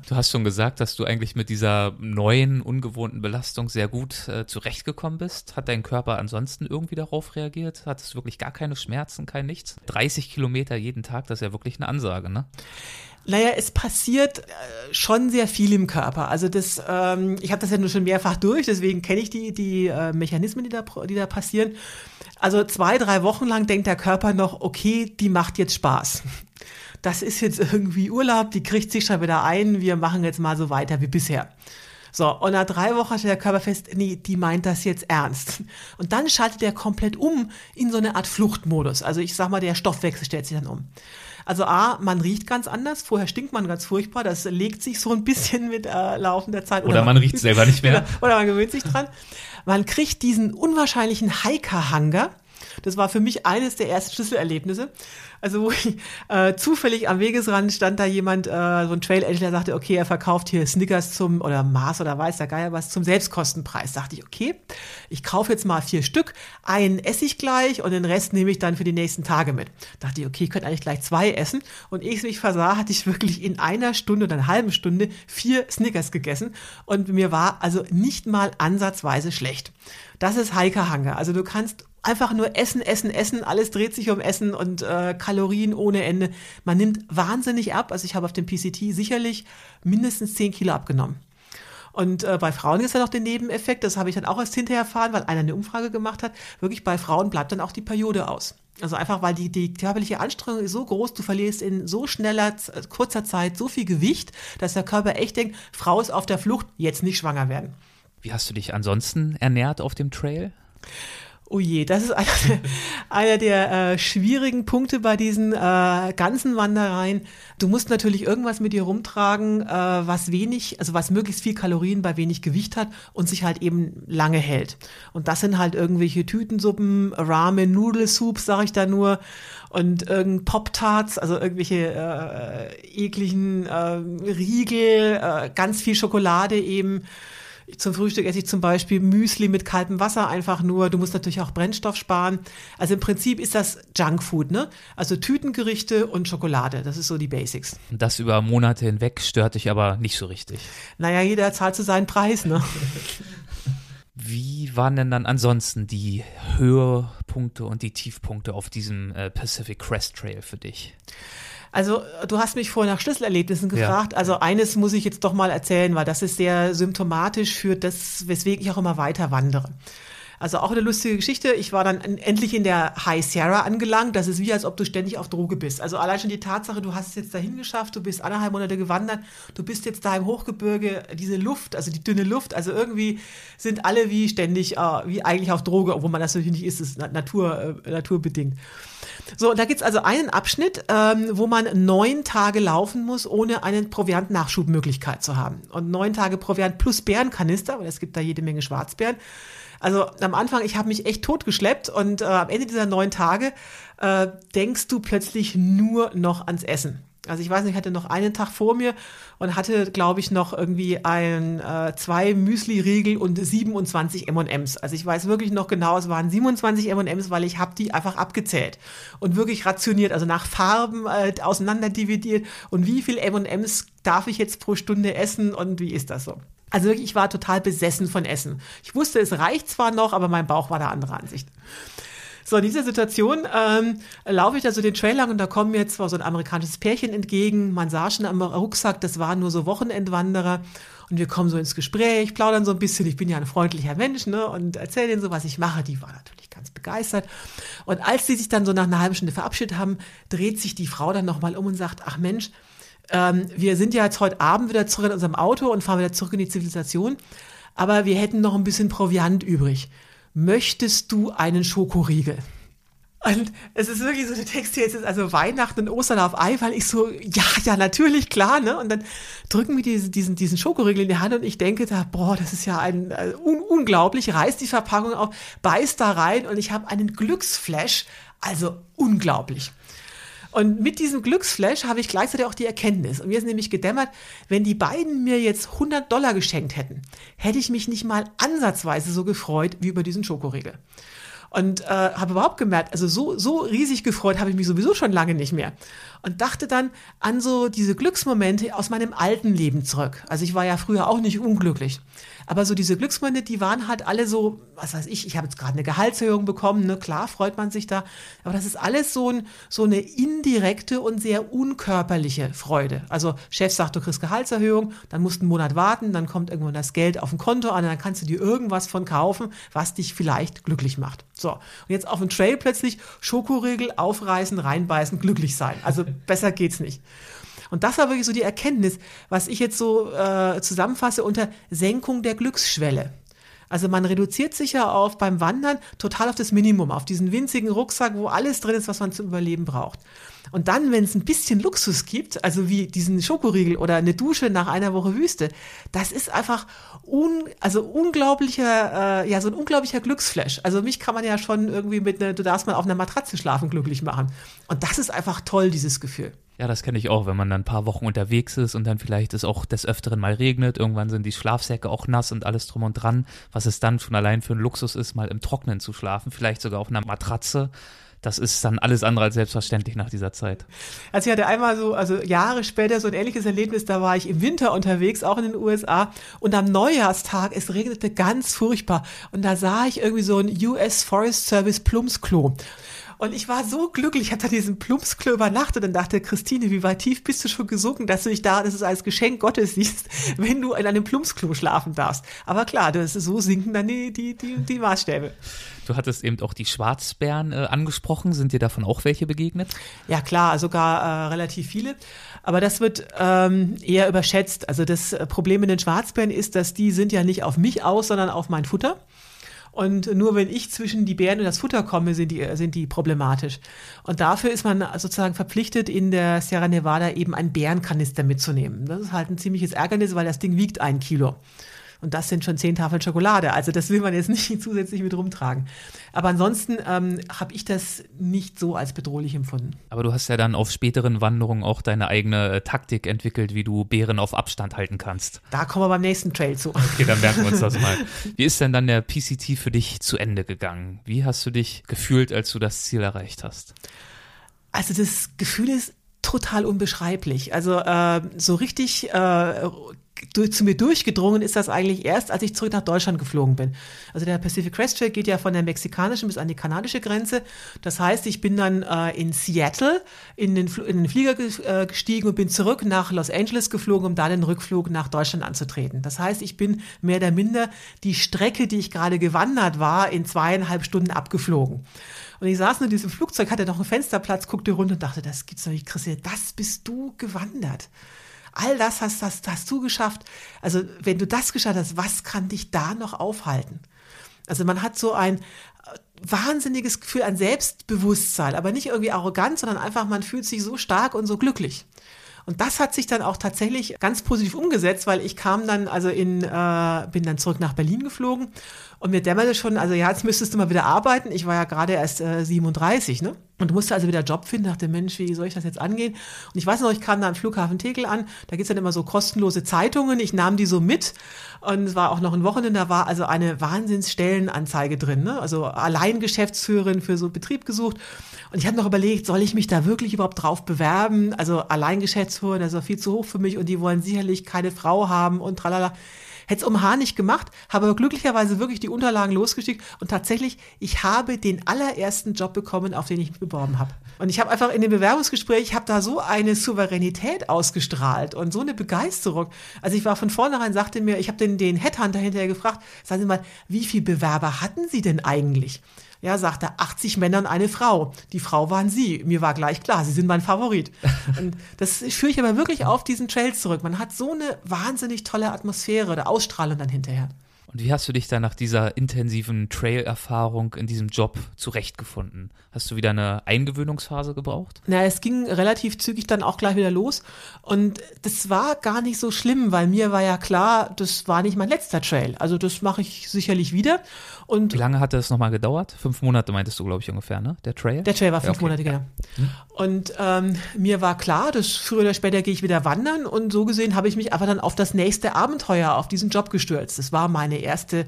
Du hast schon gesagt, dass du eigentlich mit dieser neuen, ungewohnten Belastung sehr gut äh, zurechtgekommen bist. Hat dein Körper ansonsten irgendwie darauf reagiert? Hattest du wirklich gar keine Schmerzen, kein nichts? 30 Kilometer jeden Tag, das ist ja wirklich eine Ansage, ne? Naja, es passiert äh, schon sehr viel im Körper. Also das, ähm, ich habe das ja nur schon mehrfach durch, deswegen kenne ich die, die äh, Mechanismen, die da, die da passieren. Also zwei, drei Wochen lang denkt der Körper noch, okay, die macht jetzt Spaß. Das ist jetzt irgendwie Urlaub, die kriegt sich schon wieder ein, wir machen jetzt mal so weiter wie bisher. So, und nach drei Wochen hat der Körper fest, nee, die meint das jetzt ernst. Und dann schaltet er komplett um in so eine Art Fluchtmodus. Also ich sag mal, der Stoffwechsel stellt sich dann um. Also A, man riecht ganz anders, vorher stinkt man ganz furchtbar, das legt sich so ein bisschen mit äh, laufender Zeit. Oder, oder man riecht selber nicht mehr. oder man gewöhnt sich dran. Man kriegt diesen unwahrscheinlichen Hiker-Hunger. Das war für mich eines der ersten Schlüsselerlebnisse. Also wo ich, äh, zufällig am Wegesrand stand da jemand, äh, so ein Trail Angel, der sagte, okay, er verkauft hier Snickers zum, oder Mars oder weiß der Geier was, zum Selbstkostenpreis. Dachte ich, okay, ich kaufe jetzt mal vier Stück, einen esse ich gleich und den Rest nehme ich dann für die nächsten Tage mit. Dachte ich, okay, ich könnte eigentlich gleich zwei essen. Und ehe ich mich versah, hatte ich wirklich in einer Stunde oder einer halben Stunde vier Snickers gegessen und mir war also nicht mal ansatzweise schlecht. Das ist Heike Hange. Also du kannst einfach nur essen, essen, essen, alles dreht sich um Essen und äh, Kalorien ohne Ende. Man nimmt wahnsinnig ab. Also ich habe auf dem PCT sicherlich mindestens 10 Kilo abgenommen. Und äh, bei Frauen ist ja noch der Nebeneffekt, das habe ich dann auch erst hinterher erfahren, weil einer eine Umfrage gemacht hat. Wirklich bei Frauen bleibt dann auch die Periode aus. Also einfach, weil die, die körperliche Anstrengung ist so groß, du verlierst in so schneller, kurzer Zeit so viel Gewicht, dass der Körper echt denkt, Frau ist auf der Flucht, jetzt nicht schwanger werden. Wie hast du dich ansonsten ernährt auf dem Trail? Oh je, das ist einer der, einer der äh, schwierigen Punkte bei diesen äh, ganzen Wandereien. Du musst natürlich irgendwas mit dir rumtragen, äh, was wenig, also was möglichst viel Kalorien bei wenig Gewicht hat und sich halt eben lange hält. Und das sind halt irgendwelche Tütensuppen, Ramen, Nudelsoups, sag ich da nur, und irgend Pop-Tarts, also irgendwelche äh, ekligen äh, Riegel, äh, ganz viel Schokolade eben. Zum Frühstück esse ich zum Beispiel Müsli mit kaltem Wasser einfach nur. Du musst natürlich auch Brennstoff sparen. Also im Prinzip ist das Junkfood, ne? Also Tütengerichte und Schokolade. Das ist so die Basics. Das über Monate hinweg stört dich aber nicht so richtig. Naja, jeder zahlt zu seinen Preis, ne? Wie waren denn dann ansonsten die Höhepunkte und die Tiefpunkte auf diesem äh, Pacific Crest Trail für dich? Also du hast mich vorher nach Schlüsselerlebnissen gefragt. Ja. Also eines muss ich jetzt doch mal erzählen, weil das ist sehr symptomatisch für das, weswegen ich auch immer weiter wandere. Also auch eine lustige Geschichte. Ich war dann endlich in der High Sierra angelangt. Das ist wie, als ob du ständig auf Droge bist. Also allein schon die Tatsache, du hast es jetzt dahin geschafft, du bist anderthalb Monate gewandert, du bist jetzt da im Hochgebirge, diese Luft, also die dünne Luft, also irgendwie sind alle wie ständig, äh, wie eigentlich auf Droge, obwohl man das natürlich nicht ist, ist Natur, äh, naturbedingt. So, da gibt's also einen Abschnitt, ähm, wo man neun Tage laufen muss, ohne eine Proviant-Nachschubmöglichkeit zu haben. Und neun Tage Proviant plus Bärenkanister, weil es gibt da jede Menge Schwarzbären. Also am Anfang, ich habe mich echt totgeschleppt und äh, am Ende dieser neun Tage äh, denkst du plötzlich nur noch ans Essen. Also ich weiß nicht, ich hatte noch einen Tag vor mir und hatte, glaube ich, noch irgendwie ein, äh, zwei Müsli-Riegel und 27 M&Ms. Also ich weiß wirklich noch genau, es waren 27 M&Ms, weil ich habe die einfach abgezählt und wirklich rationiert, also nach Farben äh, auseinanderdividiert und wie viel M&Ms darf ich jetzt pro Stunde essen und wie ist das so? Also wirklich, ich war total besessen von Essen. Ich wusste, es reicht zwar noch, aber mein Bauch war der andere Ansicht. So, in dieser Situation ähm, laufe ich da so den Trail lang und da kommen mir zwar so ein amerikanisches Pärchen entgegen. Man sah schon am Rucksack, das waren nur so Wochenendwanderer. Und wir kommen so ins Gespräch, plaudern so ein bisschen. Ich bin ja ein freundlicher Mensch, ne? Und erzähle denen so, was ich mache. Die war natürlich ganz begeistert. Und als sie sich dann so nach einer halben Stunde verabschiedet haben, dreht sich die Frau dann nochmal um und sagt, ach Mensch, ähm, wir sind ja jetzt heute Abend wieder zurück in unserem Auto und fahren wieder zurück in die Zivilisation. Aber wir hätten noch ein bisschen Proviant übrig. Möchtest du einen Schokoriegel? Und es ist wirklich so, der Text hier, jetzt ist also Weihnachten und Ostern auf einmal. Ich so, ja, ja, natürlich, klar, ne? Und dann drücken wir diese, diesen, diesen Schokoriegel in die Hand und ich denke da, boah, das ist ja ein, äh, un unglaublich, reißt die Verpackung auf, beißt da rein und ich habe einen Glücksflash, also unglaublich. Und mit diesem Glücksflash habe ich gleichzeitig auch die Erkenntnis. Und mir ist nämlich gedämmert, wenn die beiden mir jetzt 100 Dollar geschenkt hätten, hätte ich mich nicht mal ansatzweise so gefreut wie über diesen Schokoriegel. Und äh, habe überhaupt gemerkt, also so, so riesig gefreut habe ich mich sowieso schon lange nicht mehr. Und dachte dann an so diese Glücksmomente aus meinem alten Leben zurück. Also ich war ja früher auch nicht unglücklich. Aber so diese Glücksmomente, die waren halt alle so, was weiß ich, ich habe jetzt gerade eine Gehaltserhöhung bekommen, ne, klar freut man sich da. Aber das ist alles so, ein, so eine indirekte und sehr unkörperliche Freude. Also Chef sagt, du kriegst Gehaltserhöhung, dann musst du einen Monat warten, dann kommt irgendwann das Geld auf dem Konto an, dann kannst du dir irgendwas von kaufen, was dich vielleicht glücklich macht. So, und jetzt auf dem Trail plötzlich Schokoriegel aufreißen, reinbeißen, glücklich sein. Also besser geht's nicht. Und das war wirklich so die Erkenntnis, was ich jetzt so äh, zusammenfasse unter Senkung der Glücksschwelle. Also man reduziert sich ja auf beim Wandern total auf das Minimum, auf diesen winzigen Rucksack, wo alles drin ist, was man zum Überleben braucht. Und dann, wenn es ein bisschen Luxus gibt, also wie diesen Schokoriegel oder eine Dusche nach einer Woche Wüste, das ist einfach un, also unglaublicher, äh, ja so ein unglaublicher Glücksflash. Also mich kann man ja schon irgendwie mit einer, du darfst mal auf einer Matratze schlafen glücklich machen. Und das ist einfach toll, dieses Gefühl. Ja, das kenne ich auch, wenn man dann ein paar Wochen unterwegs ist und dann vielleicht es auch des Öfteren mal regnet. Irgendwann sind die Schlafsäcke auch nass und alles drum und dran. Was es dann schon allein für ein Luxus ist, mal im Trocknen zu schlafen, vielleicht sogar auf einer Matratze. Das ist dann alles andere als selbstverständlich nach dieser Zeit. Also ich hatte einmal so, also Jahre später so ein ähnliches Erlebnis, da war ich im Winter unterwegs, auch in den USA, und am Neujahrstag, es regnete ganz furchtbar. Und da sah ich irgendwie so ein US Forest Service Plumpsklo. Und ich war so glücklich, ich hatte diesen Plumpsklo übernachtet und dachte, Christine, wie weit tief bist du schon gesunken, dass du dich da, dass es als Geschenk Gottes siehst, wenn du in einem Plumpsklo schlafen darfst. Aber klar, das so sinken dann die, die, die, die Maßstäbe. Du hattest eben auch die Schwarzbären äh, angesprochen. Sind dir davon auch welche begegnet? Ja klar, sogar äh, relativ viele. Aber das wird ähm, eher überschätzt. Also das Problem mit den Schwarzbären ist, dass die sind ja nicht auf mich aus, sondern auf mein Futter. Und nur wenn ich zwischen die Bären und das Futter komme, sind die, sind die problematisch. Und dafür ist man sozusagen verpflichtet, in der Sierra Nevada eben einen Bärenkanister mitzunehmen. Das ist halt ein ziemliches Ärgernis, weil das Ding wiegt ein Kilo. Und das sind schon zehn Tafeln Schokolade. Also das will man jetzt nicht zusätzlich mit rumtragen. Aber ansonsten ähm, habe ich das nicht so als bedrohlich empfunden. Aber du hast ja dann auf späteren Wanderungen auch deine eigene äh, Taktik entwickelt, wie du Bären auf Abstand halten kannst. Da kommen wir beim nächsten Trail zu. Okay, dann merken wir uns das mal. Wie ist denn dann der PCT für dich zu Ende gegangen? Wie hast du dich gefühlt, als du das Ziel erreicht hast? Also das Gefühl ist total unbeschreiblich. Also äh, so richtig äh, zu mir durchgedrungen ist das eigentlich erst, als ich zurück nach Deutschland geflogen bin. Also der Pacific Crest Trail geht ja von der mexikanischen bis an die kanadische Grenze. Das heißt, ich bin dann äh, in Seattle in den, in den Flieger äh, gestiegen und bin zurück nach Los Angeles geflogen, um da den Rückflug nach Deutschland anzutreten. Das heißt, ich bin mehr oder minder die Strecke, die ich gerade gewandert war, in zweieinhalb Stunden abgeflogen. Und ich saß nur in diesem Flugzeug, hatte noch einen Fensterplatz, guckte runter und dachte, das gibt's doch nicht, Christian, das bist du gewandert. All das hast, hast, hast du geschafft. Also wenn du das geschafft hast, was kann dich da noch aufhalten? Also man hat so ein äh, wahnsinniges Gefühl an Selbstbewusstsein, aber nicht irgendwie arrogant, sondern einfach, man fühlt sich so stark und so glücklich. Und das hat sich dann auch tatsächlich ganz positiv umgesetzt, weil ich kam dann, also in, äh, bin dann zurück nach Berlin geflogen und mir dämmerte schon, also ja, jetzt müsstest du mal wieder arbeiten. Ich war ja gerade erst äh, 37, ne? Und musste also wieder Job finden, dachte, Mensch, wie soll ich das jetzt angehen? Und ich weiß noch, ich kam da am Flughafen Tegel an, da gibt's dann immer so kostenlose Zeitungen, ich nahm die so mit und es war auch noch ein Wochenende, da war also eine Wahnsinnsstellenanzeige drin, ne? also allein Geschäftsführerin für so Betrieb gesucht und ich habe noch überlegt, soll ich mich da wirklich überhaupt drauf bewerben? Also allein Geschäftsführerin, das ist viel zu hoch für mich und die wollen sicherlich keine Frau haben und tralala. Hätte es um Haar nicht gemacht, habe aber glücklicherweise wirklich die Unterlagen losgeschickt und tatsächlich, ich habe den allerersten Job bekommen, auf den ich mich beworben habe. Und ich habe einfach in dem Bewerbungsgespräch, ich habe da so eine Souveränität ausgestrahlt und so eine Begeisterung. Also ich war von vornherein, sagte mir, ich habe den, den Headhunter hinterher gefragt, sagen Sie mal, wie viele Bewerber hatten Sie denn eigentlich? Ja, sagt er, 80 Männer und eine Frau. Die Frau waren Sie. Mir war gleich klar, Sie sind mein Favorit. Und das führe ich aber wirklich auf diesen Trail zurück. Man hat so eine wahnsinnig tolle Atmosphäre oder Ausstrahlung dann hinterher. Und wie hast du dich dann nach dieser intensiven Trail-Erfahrung in diesem Job zurechtgefunden? Hast du wieder eine Eingewöhnungsphase gebraucht? Na, es ging relativ zügig dann auch gleich wieder los. Und das war gar nicht so schlimm, weil mir war ja klar, das war nicht mein letzter Trail. Also das mache ich sicherlich wieder. Und Wie lange hat das nochmal gedauert? Fünf Monate meintest du, glaube ich, ungefähr, ne? Der Trail? Der Trail war fünf ja, okay. Monate, genau. Hm. Und ähm, mir war klar, dass früher oder später gehe ich wieder wandern und so gesehen habe ich mich einfach dann auf das nächste Abenteuer, auf diesen Job gestürzt. Das war meine erste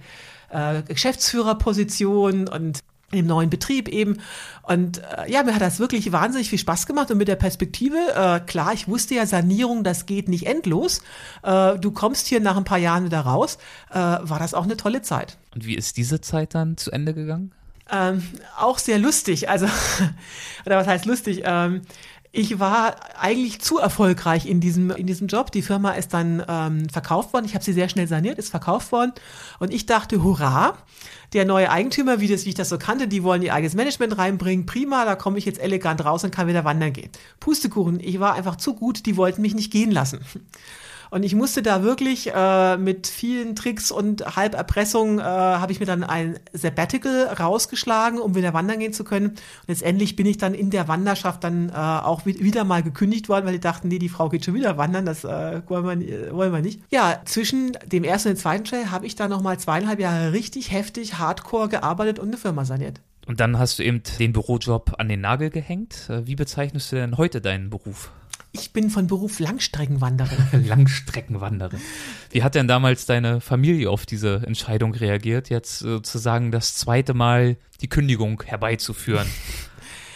äh, Geschäftsführerposition und im neuen Betrieb eben. Und äh, ja, mir hat das wirklich wahnsinnig viel Spaß gemacht und mit der Perspektive, äh, klar, ich wusste ja, Sanierung, das geht nicht endlos. Äh, du kommst hier nach ein paar Jahren wieder raus, äh, war das auch eine tolle Zeit. Und wie ist diese Zeit dann zu Ende gegangen? Ähm, auch sehr lustig, also, oder was heißt lustig? Ähm, ich war eigentlich zu erfolgreich in diesem, in diesem Job. Die Firma ist dann ähm, verkauft worden. Ich habe sie sehr schnell saniert, ist verkauft worden. Und ich dachte, hurra, der neue Eigentümer, wie, das, wie ich das so kannte, die wollen ihr eigenes Management reinbringen. Prima, da komme ich jetzt elegant raus und kann wieder wandern gehen. Pustekuchen, ich war einfach zu gut, die wollten mich nicht gehen lassen. Und ich musste da wirklich äh, mit vielen Tricks und Halberpressung äh, habe ich mir dann ein Sabbatical rausgeschlagen, um wieder wandern gehen zu können. Und letztendlich bin ich dann in der Wanderschaft dann äh, auch wieder mal gekündigt worden, weil die dachten, nee, die Frau geht schon wieder wandern, das äh, wollen, wir, wollen wir nicht. Ja, zwischen dem ersten und dem zweiten Trail habe ich da nochmal zweieinhalb Jahre richtig heftig, hardcore gearbeitet und eine Firma saniert. Und dann hast du eben den Bürojob an den Nagel gehängt. Äh, wie bezeichnest du denn heute deinen Beruf? Ich bin von Beruf Langstreckenwanderin. Langstreckenwanderin. Wie hat denn damals deine Familie auf diese Entscheidung reagiert, jetzt sozusagen das zweite Mal die Kündigung herbeizuführen?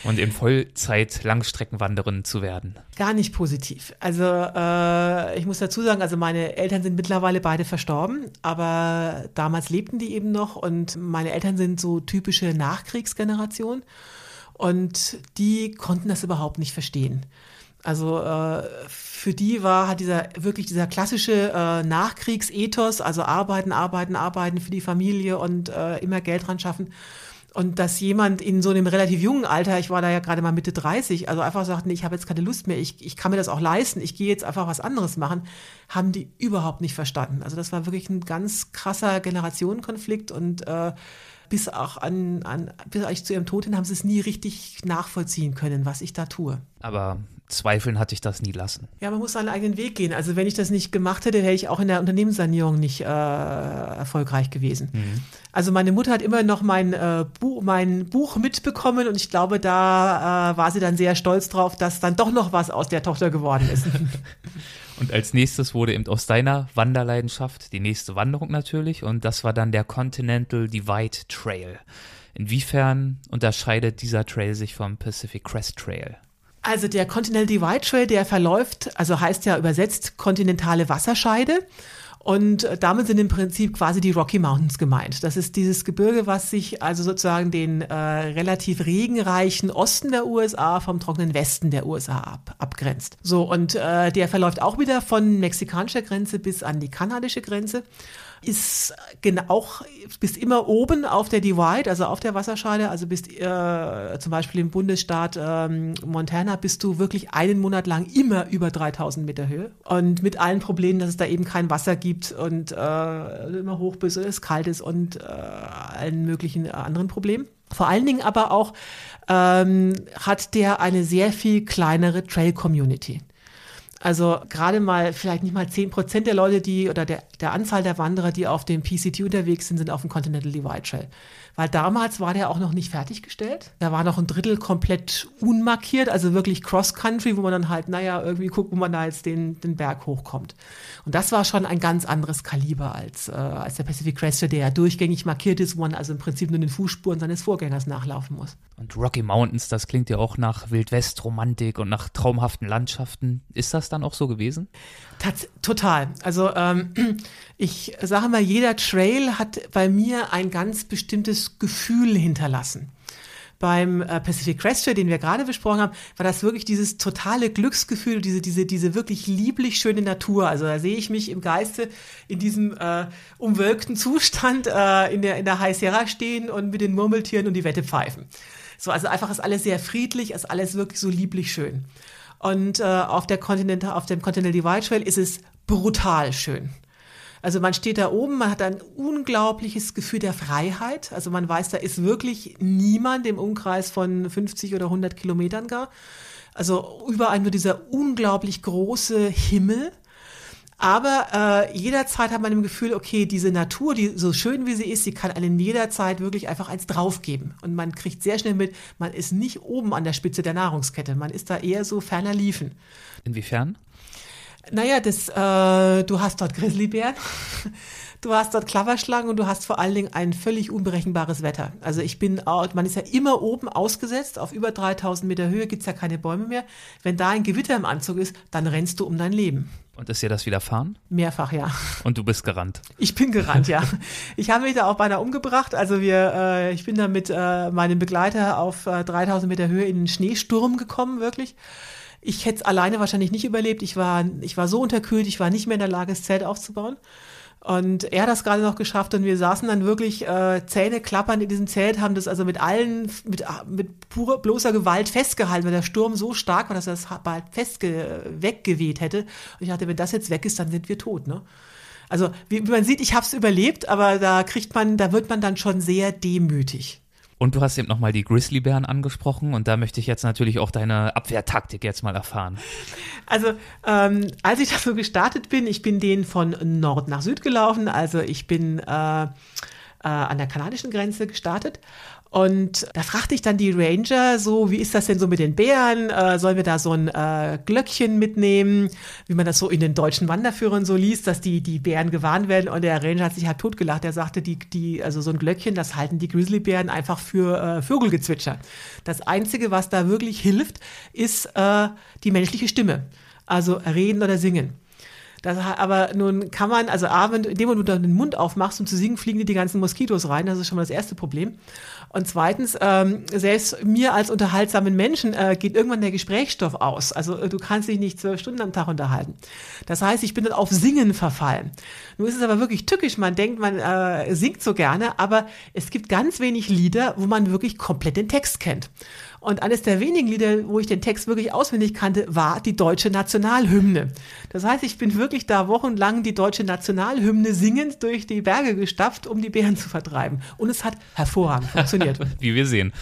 und in Vollzeit Langstreckenwanderin zu werden? Gar nicht positiv. Also äh, ich muss dazu sagen, also meine Eltern sind mittlerweile beide verstorben, aber damals lebten die eben noch und meine Eltern sind so typische Nachkriegsgeneration und die konnten das überhaupt nicht verstehen. Also äh, für die war hat dieser wirklich dieser klassische äh, Nachkriegsethos, also arbeiten, arbeiten, arbeiten für die Familie und äh, immer Geld dran schaffen. Und dass jemand in so einem relativ jungen Alter, ich war da ja gerade mal Mitte 30, also einfach sagt, nee, ich habe jetzt keine Lust mehr, ich, ich kann mir das auch leisten, ich gehe jetzt einfach was anderes machen, haben die überhaupt nicht verstanden. Also das war wirklich ein ganz krasser Generationenkonflikt und äh, bis auch an, an bis eigentlich zu ihrem Tod hin haben sie es nie richtig nachvollziehen können, was ich da tue. Aber zweifeln hatte ich das nie lassen. Ja, man muss seinen eigenen Weg gehen. Also wenn ich das nicht gemacht hätte, wäre ich auch in der Unternehmenssanierung nicht äh, erfolgreich gewesen. Mhm. Also meine Mutter hat immer noch mein, äh, Buch, mein Buch mitbekommen und ich glaube, da äh, war sie dann sehr stolz drauf, dass dann doch noch was aus der Tochter geworden ist. Und als nächstes wurde eben aus deiner Wanderleidenschaft die nächste Wanderung natürlich und das war dann der Continental Divide Trail. Inwiefern unterscheidet dieser Trail sich vom Pacific Crest Trail? Also der Continental Divide Trail, der verläuft, also heißt ja übersetzt kontinentale Wasserscheide. Und damit sind im Prinzip quasi die Rocky Mountains gemeint. Das ist dieses Gebirge, was sich also sozusagen den äh, relativ regenreichen Osten der USA vom trockenen Westen der USA ab, abgrenzt. So, und äh, der verläuft auch wieder von mexikanischer Grenze bis an die kanadische Grenze ist genau auch bist immer oben auf der Divide, also auf der Wasserscheide, also bist äh, zum Beispiel im Bundesstaat ähm, Montana bist du wirklich einen Monat lang immer über 3000 Meter Höhe und mit allen Problemen, dass es da eben kein Wasser gibt und äh, immer hoch bist und es kalt ist und äh, allen möglichen anderen Problemen. Vor allen Dingen aber auch ähm, hat der eine sehr viel kleinere Trail-Community. Also gerade mal vielleicht nicht mal zehn Prozent der Leute, die oder der, der Anzahl der Wanderer, die auf dem PCT unterwegs sind, sind auf dem Continental Divide Trail. Weil damals war der auch noch nicht fertiggestellt. Da war noch ein Drittel komplett unmarkiert, also wirklich Cross-Country, wo man dann halt, naja, irgendwie guckt, wo man da jetzt den, den Berg hochkommt. Und das war schon ein ganz anderes Kaliber als, äh, als der Pacific Crest, der ja durchgängig markiert ist, wo man also im Prinzip nur den Fußspuren seines Vorgängers nachlaufen muss. Und Rocky Mountains, das klingt ja auch nach Wildwest-Romantik und nach traumhaften Landschaften. Ist das dann auch so gewesen? Tats total. Also ähm, ich sage mal, jeder Trail hat bei mir ein ganz bestimmtes Gefühl hinterlassen beim äh, Pacific Crest Trail, den wir gerade besprochen haben, war das wirklich dieses totale Glücksgefühl, diese, diese, diese wirklich lieblich schöne Natur. Also da sehe ich mich im Geiste in diesem äh, umwölkten Zustand äh, in, der, in der High Sierra stehen und mit den Murmeltieren und die Wette pfeifen. So, also einfach ist alles sehr friedlich, ist alles wirklich so lieblich schön. Und äh, auf, der Continental, auf dem Continental Divide Trail ist es brutal schön. Also man steht da oben, man hat ein unglaubliches Gefühl der Freiheit. Also man weiß, da ist wirklich niemand im Umkreis von 50 oder 100 Kilometern gar. Also überall nur dieser unglaublich große Himmel. Aber äh, jederzeit hat man im Gefühl, okay, diese Natur, die so schön wie sie ist, sie kann einem jederzeit wirklich einfach eins draufgeben. Und man kriegt sehr schnell mit, man ist nicht oben an der Spitze der Nahrungskette, man ist da eher so ferner liefen. Inwiefern? Naja, das, äh, du hast dort Grizzlybären, du hast dort Klapperschlangen und du hast vor allen Dingen ein völlig unberechenbares Wetter. Also ich bin, man ist ja immer oben ausgesetzt, auf über 3000 Meter Höhe gibt's ja keine Bäume mehr. Wenn da ein Gewitter im Anzug ist, dann rennst du um dein Leben. Und ist dir das widerfahren? Mehrfach, ja. Und du bist gerannt? Ich bin gerannt, ja. Ich habe mich da auch beinahe umgebracht. Also wir, äh, ich bin da mit äh, meinem Begleiter auf äh, 3000 Meter Höhe in den Schneesturm gekommen, wirklich. Ich hätte es alleine wahrscheinlich nicht überlebt. Ich war, ich war so unterkühlt, ich war nicht mehr in der Lage, das Zelt aufzubauen. Und er hat das gerade noch geschafft und wir saßen dann wirklich äh, Zähne klappernd in diesem Zelt, haben das also mit allen, mit, mit purer, bloßer Gewalt festgehalten, weil der Sturm so stark war, dass er das bald festge weggeweht hätte. Und ich dachte, wenn das jetzt weg ist, dann sind wir tot, ne? Also wie, wie man sieht, ich habe es überlebt, aber da kriegt man, da wird man dann schon sehr demütig. Und du hast eben nochmal die Grizzlybären angesprochen und da möchte ich jetzt natürlich auch deine Abwehrtaktik jetzt mal erfahren. Also ähm, als ich da so gestartet bin, ich bin den von Nord nach Süd gelaufen, also ich bin äh, äh, an der kanadischen Grenze gestartet und da fragte ich dann die Ranger so, wie ist das denn so mit den Bären? Äh, sollen wir da so ein äh, Glöckchen mitnehmen, wie man das so in den deutschen Wanderführern so liest, dass die, die Bären gewarnt werden? Und der Ranger hat sich halt totgelacht. Er sagte, die, die, also so ein Glöckchen, das halten die Grizzlybären einfach für äh, Vögelgezwitscher. Das Einzige, was da wirklich hilft, ist äh, die menschliche Stimme. Also reden oder singen. Das, aber nun kann man, also A, wenn, indem du den Mund aufmachst, um zu singen, fliegen dir die ganzen Moskitos rein. Das ist schon mal das erste Problem. Und zweitens, ähm, selbst mir als unterhaltsamen Menschen äh, geht irgendwann der Gesprächsstoff aus. Also äh, du kannst dich nicht zwölf Stunden am Tag unterhalten. Das heißt, ich bin dann auf Singen verfallen. Nun ist es aber wirklich tückisch. Man denkt, man äh, singt so gerne, aber es gibt ganz wenig Lieder, wo man wirklich komplett den Text kennt. Und eines der wenigen Lieder, wo ich den Text wirklich auswendig kannte, war die deutsche Nationalhymne. Das heißt, ich bin wirklich da wochenlang die deutsche Nationalhymne singend durch die Berge gestapft, um die Bären zu vertreiben. Und es hat hervorragend funktioniert. wie wir sehen.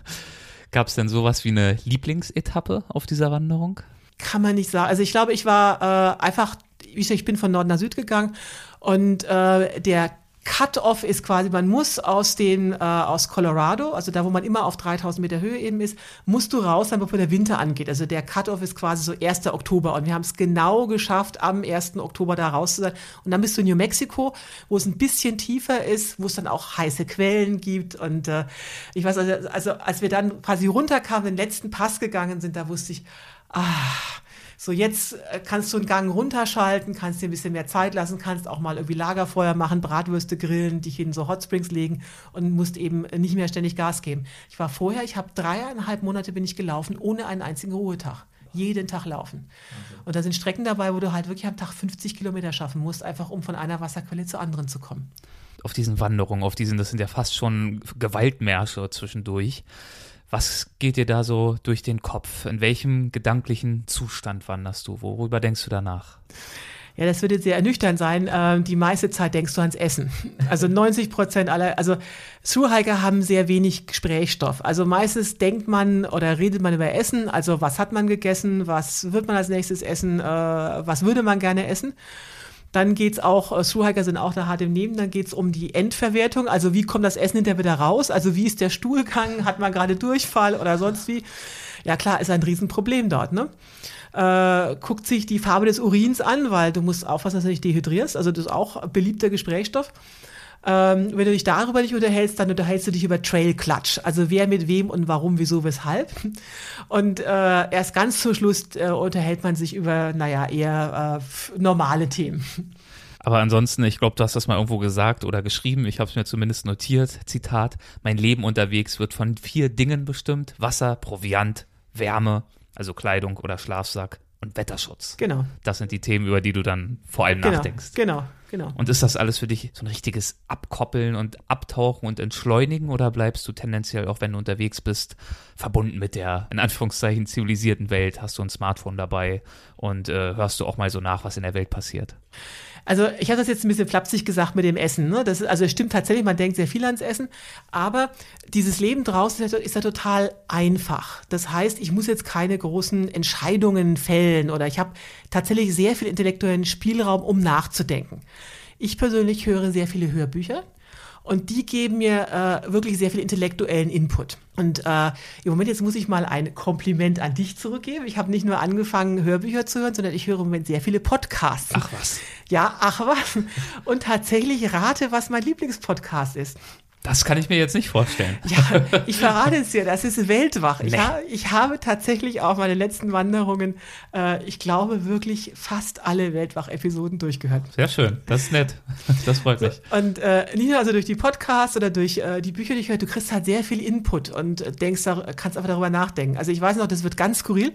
Gab es denn sowas wie eine Lieblingsetappe auf dieser Wanderung? Kann man nicht sagen. Also ich glaube, ich war äh, einfach, ich bin von Norden nach Süd gegangen und äh, der Cut-off ist quasi, man muss aus den äh, aus Colorado, also da, wo man immer auf 3000 Meter Höhe eben ist, musst du raus sein, bevor der Winter angeht. Also der Cut-off ist quasi so 1. Oktober und wir haben es genau geschafft, am 1. Oktober da raus zu sein. Und dann bist du in New Mexico, wo es ein bisschen tiefer ist, wo es dann auch heiße Quellen gibt. Und äh, ich weiß, also, also als wir dann quasi runterkamen, den letzten Pass gegangen sind, da wusste ich, ah, so, jetzt äh, kannst du einen Gang runterschalten, kannst dir ein bisschen mehr Zeit lassen, kannst auch mal irgendwie Lagerfeuer machen, Bratwürste grillen, dich in so Hotsprings legen und musst eben nicht mehr ständig Gas geben. Ich war vorher, ich habe dreieinhalb Monate bin ich gelaufen, ohne einen einzigen Ruhetag. Jeden Tag laufen. Und da sind Strecken dabei, wo du halt wirklich am Tag 50 Kilometer schaffen musst, einfach um von einer Wasserquelle zur anderen zu kommen. Auf diesen Wanderungen, auf diesen, das sind ja fast schon Gewaltmärsche zwischendurch. Was geht dir da so durch den Kopf? In welchem gedanklichen Zustand wanderst du? Worüber denkst du danach? Ja, das wird jetzt sehr ernüchternd sein. Ähm, die meiste Zeit denkst du ans Essen. Also 90 Prozent aller, also Thru-Hiker haben sehr wenig Gesprächsstoff. Also meistens denkt man oder redet man über Essen. Also was hat man gegessen? Was wird man als nächstes essen? Äh, was würde man gerne essen? Dann geht's auch, äh, Schuhhiker sind auch da hart im Nehmen, dann geht's um die Endverwertung, also wie kommt das Essen hinterher wieder raus, also wie ist der Stuhlgang, hat man gerade Durchfall oder sonst wie. Ja klar, ist ein Riesenproblem dort, ne? Äh, guckt sich die Farbe des Urins an, weil du musst aufpassen, dass du nicht dehydrierst, also das ist auch beliebter Gesprächsstoff. Ähm, wenn du dich darüber nicht unterhältst, dann unterhältst du dich über Trail-Klatsch. Also wer mit wem und warum, wieso, weshalb. Und äh, erst ganz zum Schluss äh, unterhält man sich über, naja, eher äh, normale Themen. Aber ansonsten, ich glaube, du hast das mal irgendwo gesagt oder geschrieben, ich habe es mir zumindest notiert, Zitat, mein Leben unterwegs wird von vier Dingen bestimmt, Wasser, Proviant, Wärme, also Kleidung oder Schlafsack und Wetterschutz. Genau. Das sind die Themen, über die du dann vor allem genau, nachdenkst. Genau, genau. Und ist das alles für dich so ein richtiges Abkoppeln und Abtauchen und Entschleunigen oder bleibst du tendenziell, auch wenn du unterwegs bist, verbunden mit der, in Anführungszeichen, zivilisierten Welt? Hast du ein Smartphone dabei und äh, hörst du auch mal so nach, was in der Welt passiert? Also ich habe das jetzt ein bisschen flapsig gesagt mit dem Essen. Ne? Das ist, also es stimmt tatsächlich, man denkt sehr viel ans Essen, aber dieses Leben draußen ist ja, ist ja total einfach. Das heißt, ich muss jetzt keine großen Entscheidungen fällen oder ich habe tatsächlich sehr viel intellektuellen Spielraum, um nachzudenken. Ich persönlich höre sehr viele Hörbücher. Und die geben mir äh, wirklich sehr viel intellektuellen Input. Und äh, im Moment jetzt muss ich mal ein Kompliment an dich zurückgeben. Ich habe nicht nur angefangen, Hörbücher zu hören, sondern ich höre im Moment sehr viele Podcasts. Ach was. Ja, ach was. Und tatsächlich rate, was mein Lieblingspodcast ist. Das kann ich mir jetzt nicht vorstellen. Ja, ich verrate es dir, das ist Weltwach. Ich, nee. ha, ich habe tatsächlich auf meine letzten Wanderungen, äh, ich glaube wirklich fast alle Weltwach-Episoden durchgehört. Sehr schön, das ist nett. Das freut mich. Und äh, nicht nur also durch die Podcasts oder durch äh, die Bücher, die ich höre, du kriegst halt sehr viel Input und denkst, kannst einfach darüber nachdenken. Also ich weiß noch, das wird ganz skurril.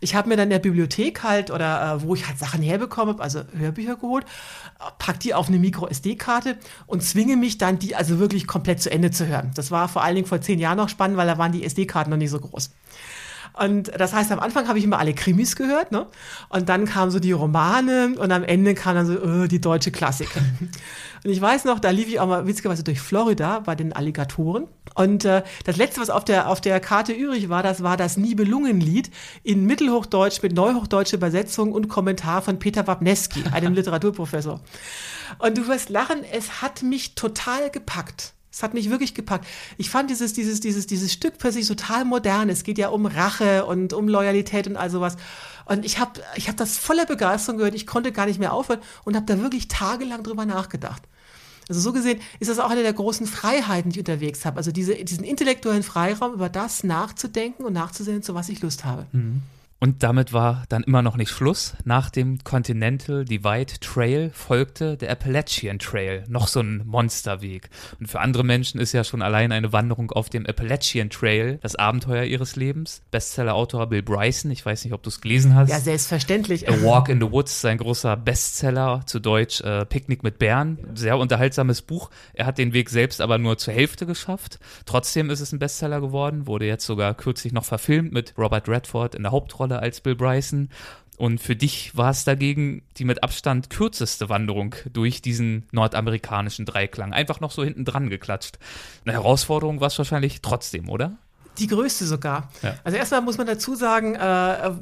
Ich habe mir dann in der Bibliothek halt oder äh, wo ich halt Sachen herbekommen habe, also Hörbücher geholt, pack die auf eine Micro-SD-Karte und zwinge mich dann, die also wirklich komplett zu Ende zu hören. Das war vor allen Dingen vor zehn Jahren noch spannend, weil da waren die SD-Karten noch nicht so groß. Und das heißt, am Anfang habe ich immer alle Krimis gehört, ne? Und dann kamen so die Romane und am Ende kam dann so uh, die deutsche Klassiker. Und ich weiß noch, da lief ich auch mal witzigerweise durch Florida bei den Alligatoren. Und äh, das letzte, was auf der, auf der Karte übrig war, das war das Nibelungenlied in Mittelhochdeutsch mit neuhochdeutscher Übersetzung und Kommentar von Peter Wapneski, einem Literaturprofessor. Und du wirst lachen, es hat mich total gepackt. Es hat mich wirklich gepackt. Ich fand dieses, dieses, dieses, dieses Stück plötzlich total modern. Es geht ja um Rache und um Loyalität und all sowas. Und ich habe ich hab das voller Begeisterung gehört. Ich konnte gar nicht mehr aufhören und habe da wirklich tagelang drüber nachgedacht. Also so gesehen ist das auch eine der großen Freiheiten, die ich unterwegs habe. Also diese, diesen intellektuellen Freiraum, über das nachzudenken und nachzusehen, zu was ich Lust habe. Mhm. Und damit war dann immer noch nicht Schluss. Nach dem Continental Divide Trail folgte der Appalachian Trail, noch so ein Monsterweg. Und für andere Menschen ist ja schon allein eine Wanderung auf dem Appalachian Trail das Abenteuer ihres Lebens. Bestseller-Autor Bill Bryson, ich weiß nicht, ob du es gelesen hast. Ja, selbstverständlich. A Walk in the Woods, sein großer Bestseller, zu Deutsch äh, Picknick mit Bären. Sehr unterhaltsames Buch. Er hat den Weg selbst aber nur zur Hälfte geschafft. Trotzdem ist es ein Bestseller geworden, wurde jetzt sogar kürzlich noch verfilmt mit Robert Redford in der Hauptrolle Rolle als Bill Bryson. Und für dich war es dagegen die mit Abstand kürzeste Wanderung durch diesen nordamerikanischen Dreiklang. Einfach noch so hinten dran geklatscht. Eine Herausforderung war es wahrscheinlich trotzdem, oder? Die größte sogar. Ja. Also erstmal muss man dazu sagen, äh,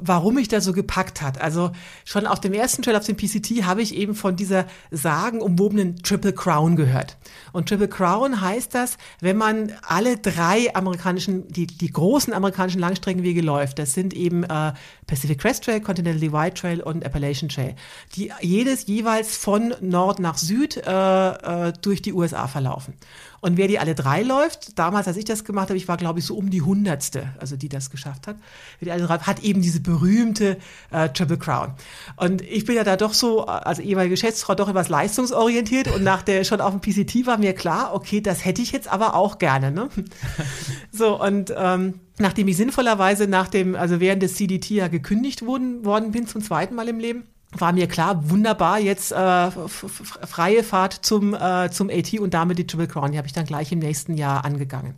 warum mich da so gepackt hat. Also schon auf dem ersten Trail auf dem PCT habe ich eben von dieser sagenumwobenen Triple Crown gehört. Und Triple Crown heißt das, wenn man alle drei amerikanischen, die, die großen amerikanischen Langstreckenwege läuft. Das sind eben äh, Pacific Crest Trail, Continental Divide Trail und Appalachian Trail. Die jedes jeweils von Nord nach Süd äh, äh, durch die USA verlaufen. Und wer die alle drei läuft, damals, als ich das gemacht habe, ich war, glaube ich, so um die hundertste, also die das geschafft hat, wer die alle drei, hat eben diese berühmte äh, Triple Crown. Und ich bin ja da doch so, als ehemalige Geschäftsfrau, doch etwas leistungsorientiert und nach der schon auf dem PCT war mir klar, okay, das hätte ich jetzt aber auch gerne. Ne? so, und ähm, nachdem ich sinnvollerweise nach dem, also während des CDT ja gekündigt wurden, worden bin zum zweiten Mal im Leben, war mir klar, wunderbar, jetzt äh, freie Fahrt zum, äh, zum AT und damit die Triple Crown. Die habe ich dann gleich im nächsten Jahr angegangen.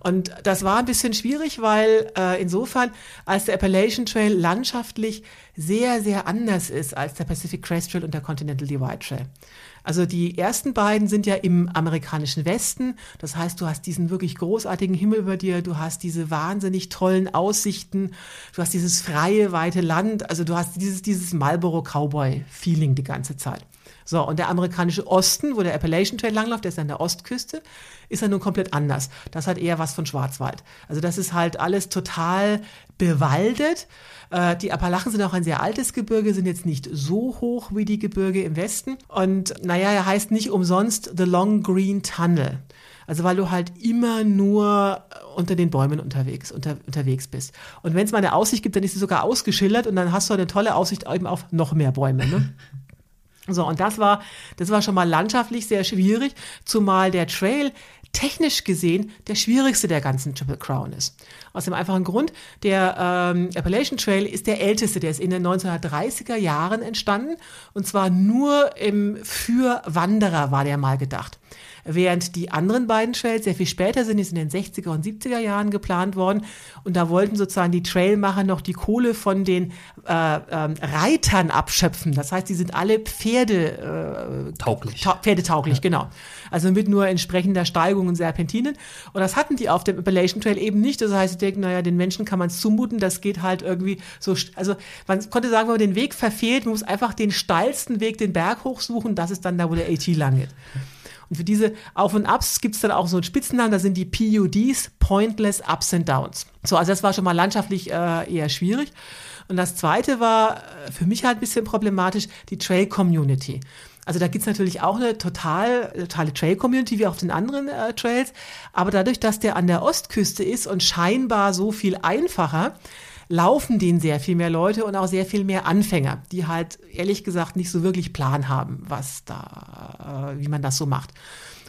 Und das war ein bisschen schwierig, weil äh, insofern, als der Appalachian Trail landschaftlich sehr, sehr anders ist als der Pacific Crest Trail und der Continental Divide Trail. Also die ersten beiden sind ja im amerikanischen Westen. Das heißt, du hast diesen wirklich großartigen Himmel über dir, du hast diese wahnsinnig tollen Aussichten, du hast dieses freie, weite Land. Also du hast dieses, dieses Marlboro Cowboy Feeling die ganze Zeit. So, und der amerikanische Osten, wo der Appalachian Trail langläuft, der ist an der Ostküste, ist ja nun komplett anders. Das hat eher was von Schwarzwald. Also das ist halt alles total bewaldet. Äh, die Appalachen sind auch ein sehr altes Gebirge, sind jetzt nicht so hoch wie die Gebirge im Westen. Und naja, er heißt nicht umsonst The Long Green Tunnel. Also weil du halt immer nur unter den Bäumen unterwegs, unter, unterwegs bist. Und wenn es mal eine Aussicht gibt, dann ist sie sogar ausgeschildert und dann hast du eine tolle Aussicht eben auf noch mehr Bäume. Ne? So, und das war, das war schon mal landschaftlich sehr schwierig, zumal der Trail technisch gesehen der schwierigste der ganzen Triple Crown ist. Aus dem einfachen Grund, der ähm, Appalachian Trail ist der älteste, der ist in den 1930er Jahren entstanden und zwar nur im, für Wanderer war der mal gedacht während die anderen beiden Trails sehr viel später sind, die sind in den 60er und 70er Jahren geplant worden und da wollten sozusagen die Trailmacher noch die Kohle von den äh, ähm, Reitern abschöpfen. Das heißt, die sind alle Pferde äh, tauglich. Ta Pferdetauglich, ja. genau. Also mit nur entsprechender Steigung und Serpentinen. Und das hatten die auf dem Appalachian Trail eben nicht. Das heißt, sie denken, naja, den Menschen kann man es zumuten, das geht halt irgendwie so, also man konnte sagen, wenn man den Weg verfehlt, man muss einfach den steilsten Weg den Berg hochsuchen, das ist dann da, wo der AT lang geht. Und für diese Auf- und Ups gibt es dann auch so einen Spitzennamen, da sind die PUDs, Pointless Ups and Downs. So, also das war schon mal landschaftlich äh, eher schwierig. Und das zweite war äh, für mich halt ein bisschen problematisch, die Trail Community. Also da gibt's natürlich auch eine total, totale Trail-Community wie auf den anderen äh, Trails. Aber dadurch, dass der an der Ostküste ist und scheinbar so viel einfacher, laufen den sehr viel mehr Leute und auch sehr viel mehr Anfänger, die halt ehrlich gesagt nicht so wirklich Plan haben, was da, äh, wie man das so macht.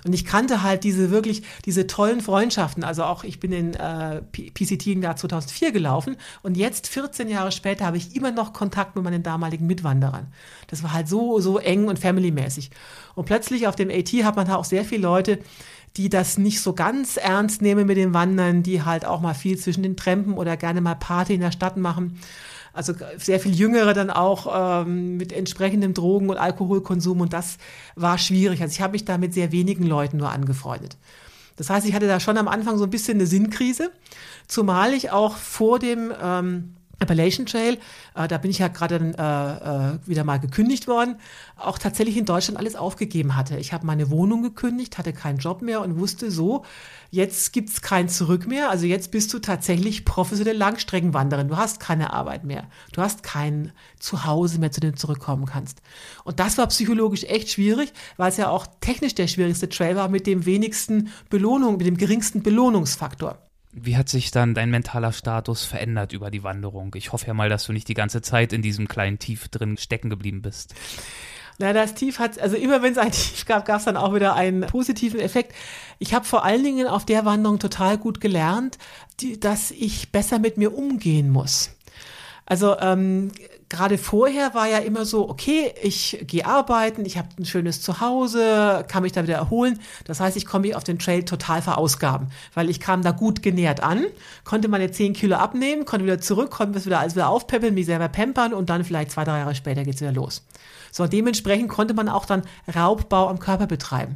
Und ich kannte halt diese wirklich, diese tollen Freundschaften. Also auch ich bin in äh, PCT im Jahr 2004 gelaufen und jetzt, 14 Jahre später, habe ich immer noch Kontakt mit meinen damaligen Mitwanderern. Das war halt so, so eng und familymäßig. Und plötzlich auf dem AT hat man da auch sehr viele Leute, die das nicht so ganz ernst nehmen mit den Wandern, die halt auch mal viel zwischen den Trampen oder gerne mal Party in der Stadt machen. Also sehr viel Jüngere dann auch ähm, mit entsprechendem Drogen- und Alkoholkonsum und das war schwierig. Also ich habe mich da mit sehr wenigen Leuten nur angefreundet. Das heißt, ich hatte da schon am Anfang so ein bisschen eine Sinnkrise, zumal ich auch vor dem ähm, Appalachian Trail, äh, da bin ich ja gerade äh, äh, wieder mal gekündigt worden, auch tatsächlich in Deutschland alles aufgegeben hatte. Ich habe meine Wohnung gekündigt, hatte keinen Job mehr und wusste so, jetzt gibt's kein Zurück mehr. Also jetzt bist du tatsächlich professionelle Langstreckenwanderin. Du hast keine Arbeit mehr. Du hast kein Zuhause mehr, zu dem du zurückkommen kannst. Und das war psychologisch echt schwierig, weil es ja auch technisch der schwierigste Trail war mit dem wenigsten Belohnung, mit dem geringsten Belohnungsfaktor. Wie hat sich dann dein mentaler Status verändert über die Wanderung? Ich hoffe ja mal, dass du nicht die ganze Zeit in diesem kleinen Tief drin stecken geblieben bist. Na, das Tief hat, also immer wenn es ein Tief gab, gab es dann auch wieder einen positiven Effekt. Ich habe vor allen Dingen auf der Wanderung total gut gelernt, die, dass ich besser mit mir umgehen muss. Also ähm, gerade vorher war ja immer so, okay, ich gehe arbeiten, ich habe ein schönes Zuhause, kann mich da wieder erholen. Das heißt, ich komme auf den Trail total verausgaben, weil ich kam da gut genährt an, konnte meine 10 Kilo abnehmen, konnte wieder zurück, konnte wieder alles wieder aufpeppeln, mich selber pampern und dann vielleicht zwei, drei Jahre später geht's wieder los. So, dementsprechend konnte man auch dann Raubbau am Körper betreiben.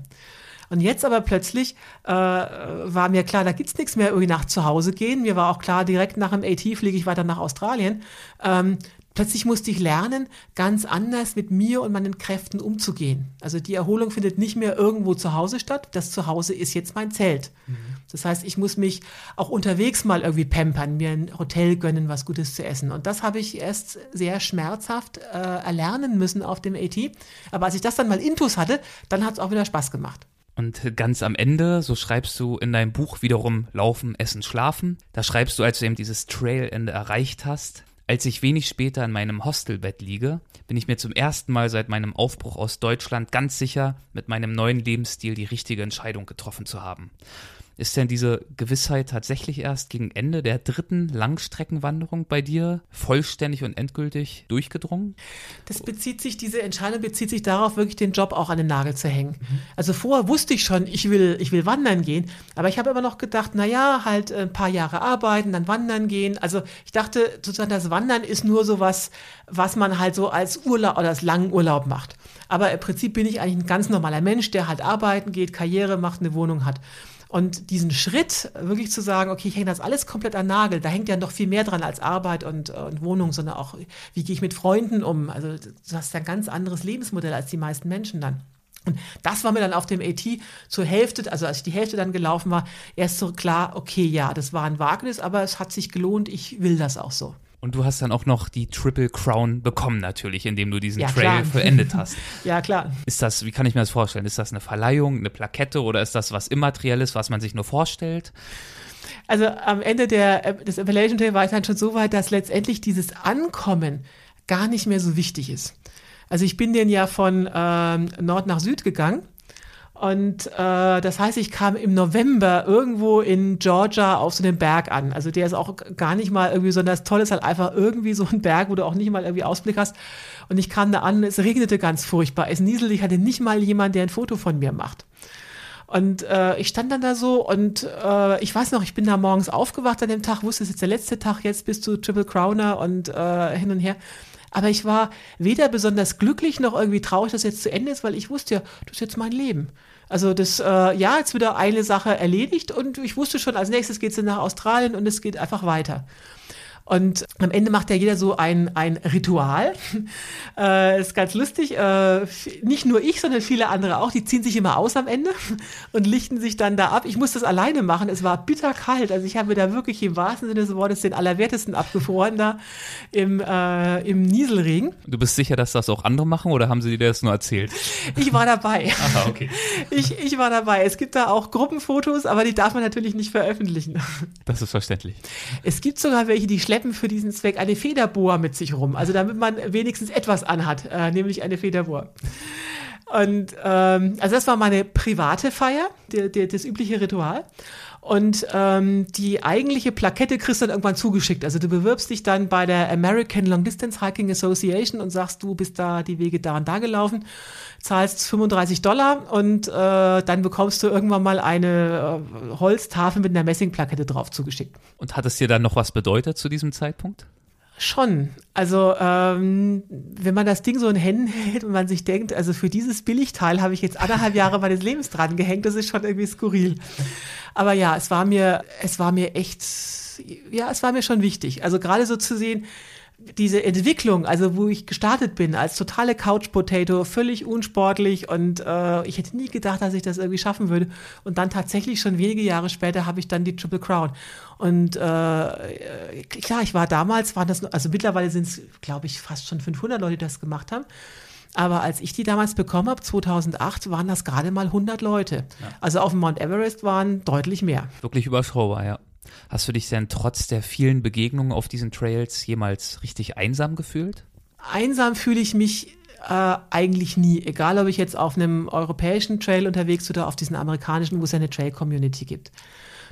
Und jetzt aber plötzlich äh, war mir klar, da gibt's nichts mehr irgendwie nach zu Hause gehen. Mir war auch klar, direkt nach dem AT fliege ich weiter nach Australien. Ähm, Plötzlich musste ich lernen, ganz anders mit mir und meinen Kräften umzugehen. Also die Erholung findet nicht mehr irgendwo zu Hause statt. Das Zuhause ist jetzt mein Zelt. Mhm. Das heißt, ich muss mich auch unterwegs mal irgendwie pampern, mir ein Hotel gönnen, was Gutes zu essen. Und das habe ich erst sehr schmerzhaft äh, erlernen müssen auf dem AT. Aber als ich das dann mal intus hatte, dann hat es auch wieder Spaß gemacht. Und ganz am Ende, so schreibst du in deinem Buch wiederum Laufen, Essen, Schlafen. Da schreibst du, als du eben dieses Trailende erreicht hast, als ich wenig später in meinem Hostelbett liege, bin ich mir zum ersten Mal seit meinem Aufbruch aus Deutschland ganz sicher, mit meinem neuen Lebensstil die richtige Entscheidung getroffen zu haben. Ist denn diese Gewissheit tatsächlich erst gegen Ende der dritten Langstreckenwanderung bei dir vollständig und endgültig durchgedrungen? Das bezieht sich, diese Entscheidung bezieht sich darauf, wirklich den Job auch an den Nagel zu hängen. Mhm. Also vorher wusste ich schon, ich will, ich will wandern gehen, aber ich habe immer noch gedacht, na ja, halt ein paar Jahre arbeiten, dann wandern gehen. Also ich dachte sozusagen, das Wandern ist nur so was, was man halt so als Urlaub oder als langen Urlaub macht. Aber im Prinzip bin ich eigentlich ein ganz normaler Mensch, der halt arbeiten geht, Karriere macht, eine Wohnung hat. Und diesen Schritt, wirklich zu sagen, okay, ich hänge das alles komplett an Nagel, da hängt ja noch viel mehr dran als Arbeit und, und Wohnung, sondern auch, wie gehe ich mit Freunden um? Also du hast ja ein ganz anderes Lebensmodell als die meisten Menschen dann. Und das war mir dann auf dem AT zur Hälfte, also als ich die Hälfte dann gelaufen war, erst so klar, okay, ja, das war ein Wagnis, aber es hat sich gelohnt, ich will das auch so. Und du hast dann auch noch die Triple Crown bekommen natürlich, indem du diesen ja, Trail vollendet hast. ja, klar. Ist das, wie kann ich mir das vorstellen? Ist das eine Verleihung, eine Plakette oder ist das was Immaterielles, was man sich nur vorstellt? Also am Ende der, äh, des Appellation Day war ich dann schon so weit, dass letztendlich dieses Ankommen gar nicht mehr so wichtig ist. Also ich bin den ja von ähm, Nord nach Süd gegangen und äh, das heißt, ich kam im November irgendwo in Georgia auf so einem Berg an. Also der ist auch gar nicht mal irgendwie besonders toll, ist halt einfach irgendwie so ein Berg, wo du auch nicht mal irgendwie Ausblick hast. Und ich kam da an, es regnete ganz furchtbar. Es nieselte, ich hatte nicht mal jemand, der ein Foto von mir macht. Und äh, ich stand dann da so und äh, ich weiß noch, ich bin da morgens aufgewacht an dem Tag, wusste, es ist jetzt der letzte Tag, jetzt bist du Triple Crowner und äh, hin und her. Aber ich war weder besonders glücklich noch irgendwie traurig, dass jetzt zu Ende ist, weil ich wusste ja, das ist jetzt mein Leben. Also das, äh, ja, jetzt wieder eine Sache erledigt und ich wusste schon, als nächstes geht es nach Australien und es geht einfach weiter. Und am Ende macht ja jeder so ein, ein Ritual. äh, ist ganz lustig. Äh, nicht nur ich, sondern viele andere auch. Die ziehen sich immer aus am Ende und lichten sich dann da ab. Ich musste das alleine machen. Es war bitterkalt. Also ich habe mir da wirklich im wahrsten Sinne des Wortes den Allerwertesten abgefroren da im, äh, im Nieselregen. Du bist sicher, dass das auch andere machen oder haben sie dir das nur erzählt? Ich war dabei. Aha, okay. Ich, ich war dabei. Es gibt da auch Gruppenfotos, aber die darf man natürlich nicht veröffentlichen. Das ist verständlich. Es gibt sogar welche, die schleppen für diesen Zweck eine Federboa mit sich rum. Also damit man wenigstens etwas anhat, äh, nämlich eine Federboa. Und ähm, also das war meine private Feier, der, der, das übliche Ritual. Und ähm, die eigentliche Plakette kriegst du dann irgendwann zugeschickt. Also du bewirbst dich dann bei der American Long Distance Hiking Association und sagst, du bist da die Wege da und da gelaufen, zahlst 35 Dollar und äh, dann bekommst du irgendwann mal eine äh, Holztafel mit einer Messingplakette drauf zugeschickt. Und hat es dir dann noch was bedeutet zu diesem Zeitpunkt? Schon. Also ähm, wenn man das Ding so in Händen hält und man sich denkt, also für dieses Billigteil habe ich jetzt anderthalb Jahre meines Lebens dran gehängt, das ist schon irgendwie skurril. Aber ja, es war mir, es war mir echt, ja, es war mir schon wichtig. Also gerade so zu sehen, diese Entwicklung, also wo ich gestartet bin als totale Couch Potato, völlig unsportlich und äh, ich hätte nie gedacht, dass ich das irgendwie schaffen würde. Und dann tatsächlich schon wenige Jahre später habe ich dann die Triple Crown. Und äh, klar, ich war damals, waren das, also mittlerweile sind es, glaube ich, fast schon 500 Leute, die das gemacht haben. Aber als ich die damals bekommen habe, 2008, waren das gerade mal 100 Leute. Ja. Also auf dem Mount Everest waren deutlich mehr. Wirklich überschaubar, ja. Hast du dich denn trotz der vielen Begegnungen auf diesen Trails jemals richtig einsam gefühlt? Einsam fühle ich mich äh, eigentlich nie, egal ob ich jetzt auf einem europäischen Trail unterwegs oder auf diesen amerikanischen, wo es ja eine Trail-Community gibt.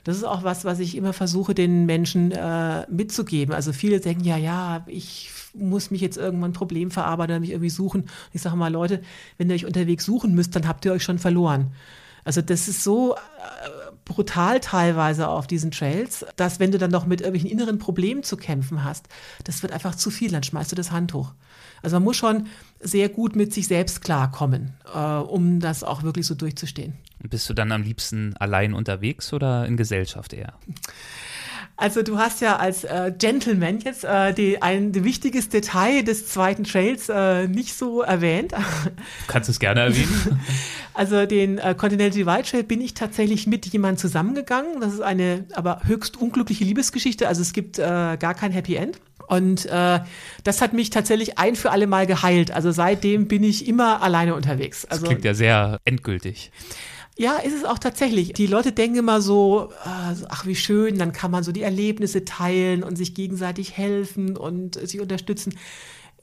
Das ist auch was, was ich immer versuche, den Menschen äh, mitzugeben. Also viele denken ja, ja, ich muss mich jetzt irgendwann ein Problem verarbeiten oder mich irgendwie suchen. Ich sage mal, Leute, wenn ihr euch unterwegs suchen müsst, dann habt ihr euch schon verloren. Also das ist so äh, brutal teilweise auf diesen Trails, dass wenn du dann noch mit irgendwelchen inneren Problemen zu kämpfen hast, das wird einfach zu viel, dann schmeißt du das Handtuch. Also man muss schon sehr gut mit sich selbst klarkommen, äh, um das auch wirklich so durchzustehen. Bist du dann am liebsten allein unterwegs oder in Gesellschaft eher? Also du hast ja als äh, Gentleman jetzt äh, die, ein wichtiges Detail des zweiten Trails äh, nicht so erwähnt. Du kannst es gerne erwähnen. Also den äh, Continental Divide Trail bin ich tatsächlich mit jemandem zusammengegangen. Das ist eine aber höchst unglückliche Liebesgeschichte. Also es gibt äh, gar kein Happy End. Und äh, das hat mich tatsächlich ein für alle Mal geheilt. Also seitdem bin ich immer alleine unterwegs. Also, das klingt ja sehr endgültig. Ja, ist es auch tatsächlich. Die Leute denken immer so, ach wie schön, dann kann man so die Erlebnisse teilen und sich gegenseitig helfen und sich unterstützen.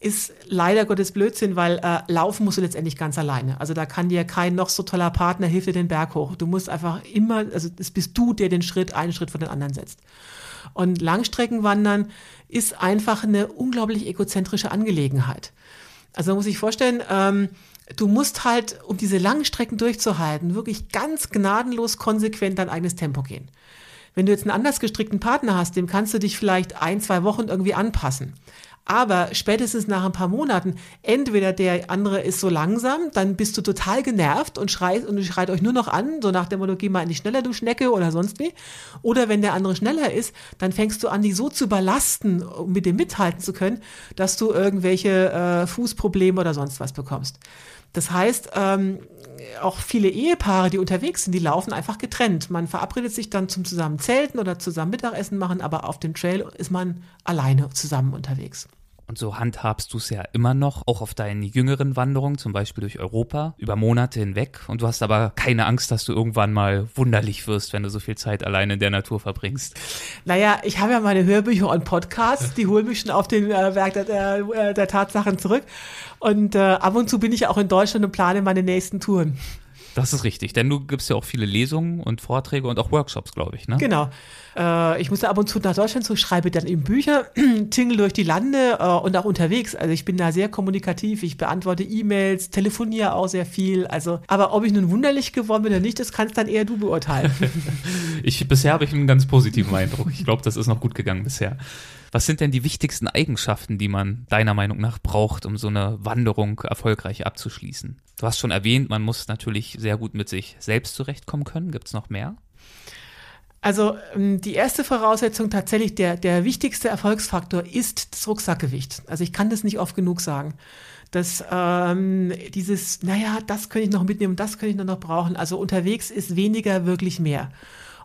Ist leider Gottes Blödsinn, weil äh, laufen musst du letztendlich ganz alleine. Also da kann dir kein noch so toller Partner hilft dir den Berg hoch. Du musst einfach immer, also es bist du, der den Schritt, einen Schritt von den anderen setzt. Und Langstreckenwandern ist einfach eine unglaublich egozentrische Angelegenheit. Also man muss sich vorstellen, ähm, du musst halt, um diese langen Strecken durchzuhalten, wirklich ganz gnadenlos konsequent dein eigenes Tempo gehen. Wenn du jetzt einen anders gestrickten Partner hast, dem kannst du dich vielleicht ein, zwei Wochen irgendwie anpassen. Aber spätestens nach ein paar Monaten, entweder der andere ist so langsam, dann bist du total genervt und schreit und schreit euch nur noch an, so nach dem Motto, geh mal nicht schneller, du Schnecke oder sonst wie. Oder wenn der andere schneller ist, dann fängst du an, dich so zu belasten, um mit dem mithalten zu können, dass du irgendwelche äh, Fußprobleme oder sonst was bekommst. Das heißt, ähm, auch viele Ehepaare, die unterwegs sind, die laufen einfach getrennt. Man verabredet sich dann zum zusammen Zelten oder zusammen Mittagessen machen, aber auf dem Trail ist man alleine zusammen unterwegs. Und so handhabst du es ja immer noch, auch auf deinen jüngeren Wanderungen, zum Beispiel durch Europa, über Monate hinweg. Und du hast aber keine Angst, dass du irgendwann mal wunderlich wirst, wenn du so viel Zeit alleine in der Natur verbringst. Naja, ich habe ja meine Hörbücher und Podcasts, die holen mich schon auf den äh, Werk der, der, der, Tatsachen zurück. Und äh, ab und zu bin ich auch in Deutschland und plane meine nächsten Touren. Das ist richtig, denn du gibst ja auch viele Lesungen und Vorträge und auch Workshops, glaube ich, ne? Genau. Äh, ich musste ab und zu nach Deutschland zu, schreibe dann eben Bücher, tingle durch die Lande äh, und auch unterwegs. Also ich bin da sehr kommunikativ, ich beantworte E-Mails, telefoniere auch sehr viel. Also, aber ob ich nun wunderlich geworden bin oder nicht, das kannst dann eher du beurteilen. ich, bisher habe ich einen ganz positiven Eindruck. Ich glaube, das ist noch gut gegangen bisher. Was sind denn die wichtigsten Eigenschaften, die man deiner Meinung nach braucht, um so eine Wanderung erfolgreich abzuschließen? Du hast schon erwähnt, man muss natürlich sehr gut mit sich selbst zurechtkommen können. Gibt es noch mehr? Also ähm, die erste Voraussetzung tatsächlich, der, der wichtigste Erfolgsfaktor ist das Rucksackgewicht. Also ich kann das nicht oft genug sagen. Dass ähm, dieses, naja, das könnte ich noch mitnehmen, das könnte ich noch brauchen. Also unterwegs ist weniger wirklich mehr.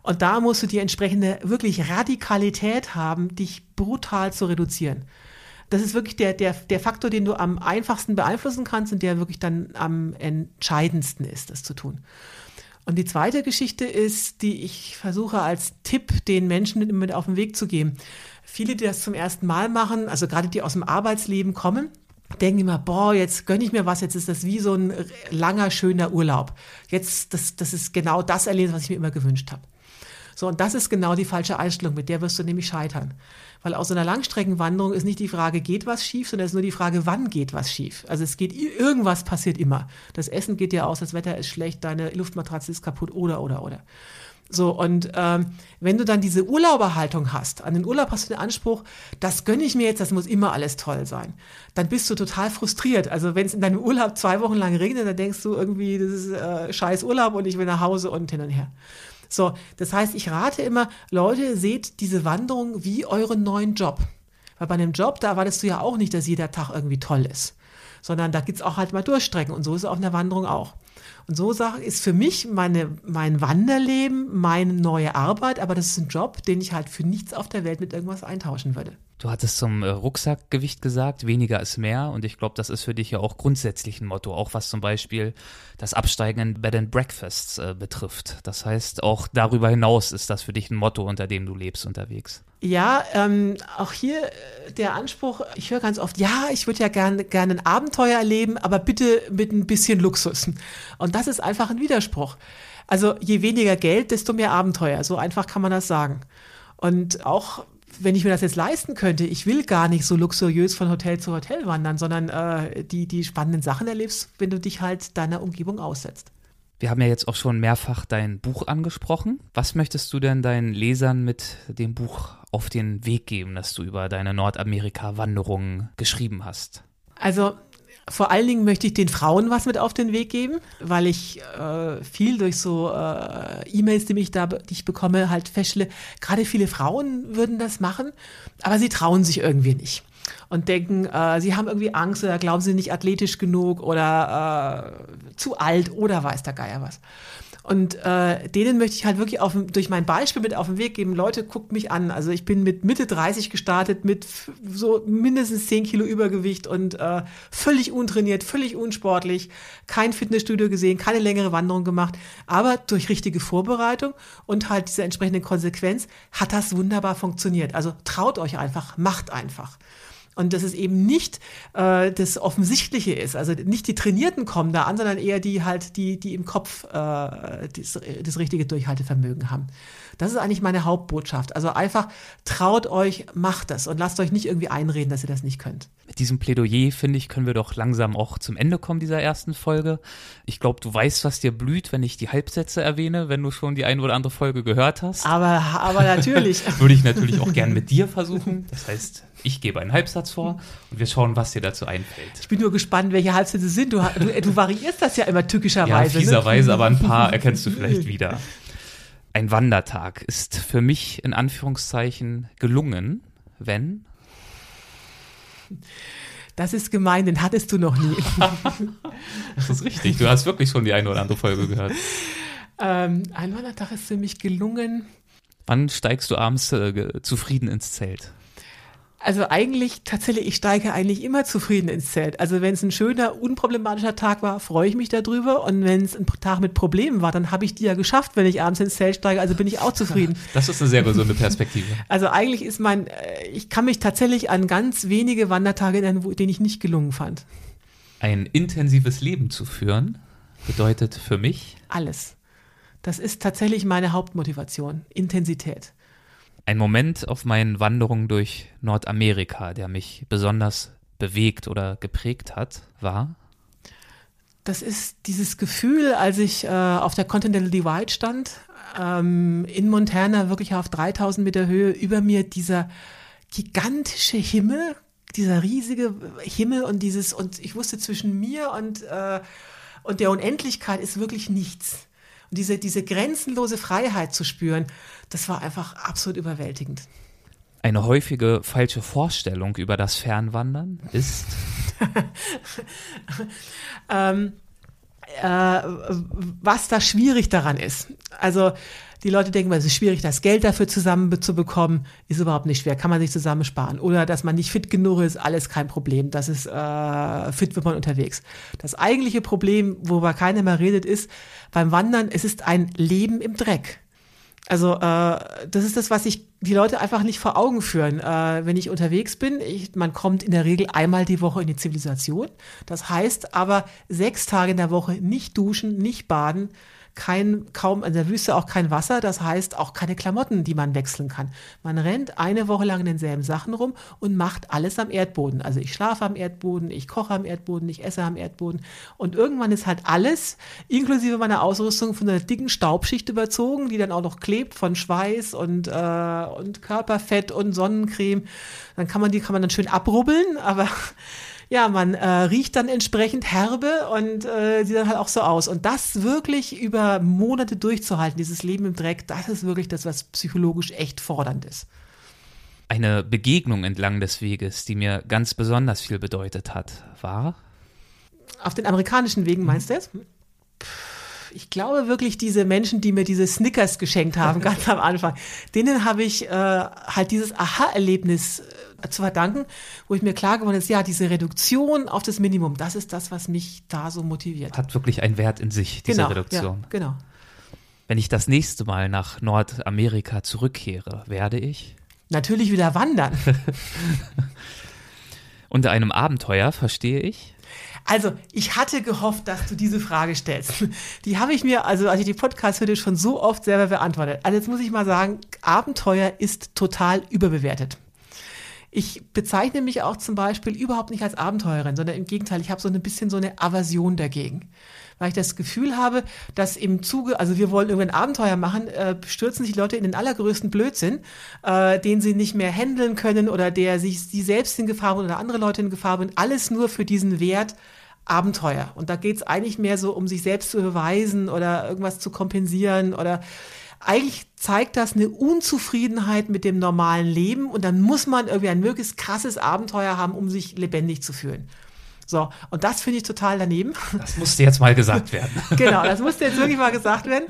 Und da musst du die entsprechende wirklich Radikalität haben, dich brutal zu reduzieren. Das ist wirklich der, der, der Faktor, den du am einfachsten beeinflussen kannst und der wirklich dann am entscheidendsten ist, das zu tun. Und die zweite Geschichte ist, die ich versuche als Tipp den Menschen mit auf den Weg zu geben. Viele, die das zum ersten Mal machen, also gerade die aus dem Arbeitsleben kommen, denken immer, boah, jetzt gönne ich mir was, jetzt ist das wie so ein langer, schöner Urlaub. Jetzt, das, das ist genau das Erlebnis, was ich mir immer gewünscht habe. So, und das ist genau die falsche Einstellung, mit der wirst du nämlich scheitern. Weil aus einer Langstreckenwanderung ist nicht die Frage, geht was schief, sondern es ist nur die Frage, wann geht was schief. Also es geht, irgendwas passiert immer. Das Essen geht dir aus, das Wetter ist schlecht, deine Luftmatratze ist kaputt oder, oder, oder. So, und ähm, wenn du dann diese Urlauberhaltung hast, an den Urlaub hast du den Anspruch, das gönne ich mir jetzt, das muss immer alles toll sein, dann bist du total frustriert. Also wenn es in deinem Urlaub zwei Wochen lang regnet, dann denkst du irgendwie, das ist äh, scheiß Urlaub und ich will nach Hause und hin und her. So, das heißt, ich rate immer, Leute, seht diese Wanderung wie euren neuen Job. Weil bei einem Job, da erwartest du ja auch nicht, dass jeder Tag irgendwie toll ist. Sondern da gibt's auch halt mal Durchstrecken. Und so ist es auf einer Wanderung auch. Und so ist für mich meine, mein Wanderleben meine neue Arbeit, aber das ist ein Job, den ich halt für nichts auf der Welt mit irgendwas eintauschen würde. Du hattest zum äh, Rucksackgewicht gesagt, weniger ist mehr. Und ich glaube, das ist für dich ja auch grundsätzlich ein Motto, auch was zum Beispiel das Absteigen in Bed and Breakfasts äh, betrifft. Das heißt, auch darüber hinaus ist das für dich ein Motto, unter dem du lebst unterwegs. Ja, ähm, auch hier äh, der Anspruch, ich höre ganz oft, ja, ich würde ja gerne gern ein Abenteuer erleben, aber bitte mit ein bisschen Luxus. Und das ist einfach ein Widerspruch. Also je weniger Geld, desto mehr Abenteuer. So einfach kann man das sagen. Und auch wenn ich mir das jetzt leisten könnte, ich will gar nicht so luxuriös von Hotel zu Hotel wandern, sondern äh, die, die spannenden Sachen erlebst, wenn du dich halt deiner Umgebung aussetzt. Wir haben ja jetzt auch schon mehrfach dein Buch angesprochen. Was möchtest du denn deinen Lesern mit dem Buch auf den Weg geben, das du über deine Nordamerika-Wanderungen geschrieben hast? Also vor allen Dingen möchte ich den Frauen was mit auf den Weg geben, weil ich äh, viel durch so äh, E-Mails, die, mich da, die ich bekomme, halt feststelle, gerade viele Frauen würden das machen, aber sie trauen sich irgendwie nicht und denken, äh, sie haben irgendwie Angst oder glauben sie nicht athletisch genug oder äh, zu alt oder weiß der Geier was. Und äh, denen möchte ich halt wirklich auf, durch mein Beispiel mit auf den Weg geben, Leute, guckt mich an. Also ich bin mit Mitte 30 gestartet, mit so mindestens 10 Kilo Übergewicht und äh, völlig untrainiert, völlig unsportlich, kein Fitnessstudio gesehen, keine längere Wanderung gemacht. Aber durch richtige Vorbereitung und halt diese entsprechende Konsequenz hat das wunderbar funktioniert. Also traut euch einfach, macht einfach. Und dass es eben nicht äh, das Offensichtliche ist. Also nicht die Trainierten kommen da an, sondern eher die halt, die, die im Kopf äh, das, das richtige Durchhaltevermögen haben. Das ist eigentlich meine Hauptbotschaft. Also einfach traut euch, macht das und lasst euch nicht irgendwie einreden, dass ihr das nicht könnt. Mit diesem Plädoyer, finde ich, können wir doch langsam auch zum Ende kommen dieser ersten Folge. Ich glaube, du weißt, was dir blüht, wenn ich die Halbsätze erwähne, wenn du schon die eine oder andere Folge gehört hast. Aber, aber natürlich. Würde ich natürlich auch gern mit dir versuchen. Das heißt, ich gebe einen Halbsatz vor und wir schauen, was dir dazu einfällt. Ich bin nur gespannt, welche Halbsätze sind. Du, du, du variierst das ja immer tückischerweise. Ja, ne? fieserweise, ne? aber ein paar erkennst du vielleicht wieder. Ein Wandertag ist für mich in Anführungszeichen gelungen, wenn das ist gemein, den hattest du noch nie. das ist richtig. Du hast wirklich schon die eine oder andere Folge gehört. Ähm, ein Wandertag ist für mich gelungen. Wann steigst du abends äh, zufrieden ins Zelt? Also eigentlich tatsächlich, ich steige eigentlich immer zufrieden ins Zelt. Also wenn es ein schöner, unproblematischer Tag war, freue ich mich darüber. Und wenn es ein Tag mit Problemen war, dann habe ich die ja geschafft, wenn ich abends ins Zelt steige. Also bin ich auch zufrieden. Das ist eine sehr gesunde Perspektive. Also eigentlich ist mein, äh, ich kann mich tatsächlich an ganz wenige Wandertage erinnern, denen ich nicht gelungen fand. Ein intensives Leben zu führen bedeutet für mich alles. Das ist tatsächlich meine Hauptmotivation. Intensität. Ein Moment auf meinen Wanderungen durch Nordamerika, der mich besonders bewegt oder geprägt hat, war? Das ist dieses Gefühl, als ich äh, auf der Continental Divide stand, ähm, in Montana, wirklich auf 3000 Meter Höhe, über mir dieser gigantische Himmel, dieser riesige Himmel und dieses, und ich wusste zwischen mir und, äh, und der Unendlichkeit ist wirklich nichts. Diese, diese grenzenlose Freiheit zu spüren, das war einfach absolut überwältigend. Eine häufige falsche Vorstellung über das Fernwandern ist? ähm, äh, was da schwierig daran ist. Also die Leute denken, es ist schwierig, das Geld dafür zusammenzubekommen, ist überhaupt nicht schwer, kann man sich zusammensparen. Oder dass man nicht fit genug ist, alles kein Problem. Das ist äh, fit wird man unterwegs. Das eigentliche Problem, worüber keiner mehr redet, ist beim Wandern, es ist ein Leben im Dreck. Also äh, das ist das, was sich die Leute einfach nicht vor Augen führen. Äh, wenn ich unterwegs bin, ich, man kommt in der Regel einmal die Woche in die Zivilisation. Das heißt aber sechs Tage in der Woche nicht duschen, nicht baden, kein, kaum in der Wüste auch kein Wasser, das heißt auch keine Klamotten, die man wechseln kann. Man rennt eine Woche lang in denselben Sachen rum und macht alles am Erdboden. Also ich schlafe am Erdboden, ich koche am Erdboden, ich esse am Erdboden und irgendwann ist halt alles, inklusive meiner Ausrüstung, von einer dicken Staubschicht überzogen, die dann auch noch klebt von Schweiß und, äh, und Körperfett und Sonnencreme. Dann kann man die kann man dann schön abrubbeln, aber ja, man äh, riecht dann entsprechend herbe und äh, sieht dann halt auch so aus. Und das wirklich über Monate durchzuhalten, dieses Leben im Dreck, das ist wirklich das, was psychologisch echt fordernd ist. Eine Begegnung entlang des Weges, die mir ganz besonders viel bedeutet hat, war? Auf den amerikanischen Wegen meinst du jetzt? ich glaube wirklich, diese Menschen, die mir diese Snickers geschenkt haben, ganz am Anfang, denen habe ich äh, halt dieses Aha-Erlebnis äh, zu verdanken, wo ich mir klar geworden ist, ja, diese Reduktion auf das Minimum, das ist das, was mich da so motiviert. Hat wirklich einen Wert in sich, diese genau, Reduktion. Ja, genau. Wenn ich das nächste Mal nach Nordamerika zurückkehre, werde ich? Natürlich wieder wandern. Unter einem Abenteuer, verstehe ich? Also, ich hatte gehofft, dass du diese Frage stellst. Die habe ich mir, also als ich die Podcast hörte, schon so oft selber beantwortet. Also jetzt muss ich mal sagen, Abenteuer ist total überbewertet. Ich bezeichne mich auch zum Beispiel überhaupt nicht als Abenteurerin, sondern im Gegenteil, ich habe so ein bisschen so eine Aversion dagegen. weil ich das Gefühl habe, dass im Zuge, also wir wollen irgendein Abenteuer machen, äh, stürzen sich Leute in den allergrößten Blödsinn, äh, den sie nicht mehr handeln können oder der sich sie selbst in Gefahr bringt oder andere Leute in Gefahr bringt. Alles nur für diesen Wert Abenteuer. Und da geht es eigentlich mehr so um sich selbst zu beweisen oder irgendwas zu kompensieren oder eigentlich zeigt das eine Unzufriedenheit mit dem normalen Leben und dann muss man irgendwie ein möglichst krasses Abenteuer haben, um sich lebendig zu fühlen. So, und das finde ich total daneben. Das musste jetzt mal gesagt werden. genau, das musste jetzt wirklich mal gesagt werden.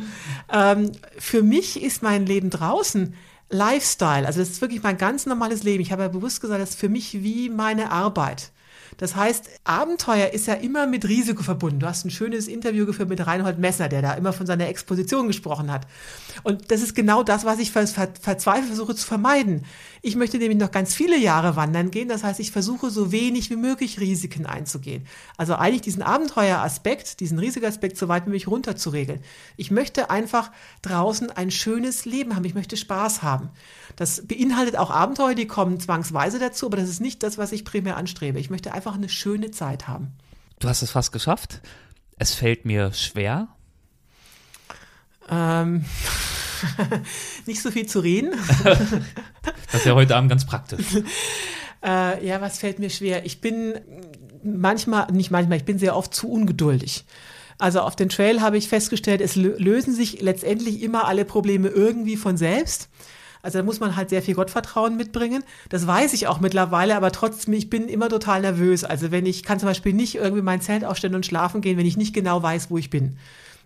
Ähm, für mich ist mein Leben draußen Lifestyle, also das ist wirklich mein ganz normales Leben. Ich habe ja bewusst gesagt, das ist für mich wie meine Arbeit. Das heißt, Abenteuer ist ja immer mit Risiko verbunden. Du hast ein schönes Interview geführt mit Reinhold Messner, der da immer von seiner Exposition gesprochen hat. Und das ist genau das, was ich ver ver verzweifelt versuche zu vermeiden. Ich möchte nämlich noch ganz viele Jahre wandern gehen. Das heißt, ich versuche so wenig wie möglich Risiken einzugehen. Also eigentlich diesen Abenteueraspekt, diesen Risikoaspekt so weit wie möglich runterzuregeln. Ich möchte einfach draußen ein schönes Leben haben. Ich möchte Spaß haben. Das beinhaltet auch Abenteuer, die kommen zwangsweise dazu, aber das ist nicht das, was ich primär anstrebe. Ich möchte einfach eine schöne Zeit haben. Du hast es fast geschafft. Es fällt mir schwer. Ähm, nicht so viel zu reden. das ist ja heute Abend ganz praktisch. Äh, ja, was fällt mir schwer? Ich bin manchmal, nicht manchmal, ich bin sehr oft zu ungeduldig. Also auf den Trail habe ich festgestellt, es lösen sich letztendlich immer alle Probleme irgendwie von selbst. Also da muss man halt sehr viel Gottvertrauen mitbringen. Das weiß ich auch mittlerweile, aber trotzdem, ich bin immer total nervös. Also wenn ich kann zum Beispiel nicht irgendwie mein Zelt aufstellen und schlafen gehen, wenn ich nicht genau weiß, wo ich bin.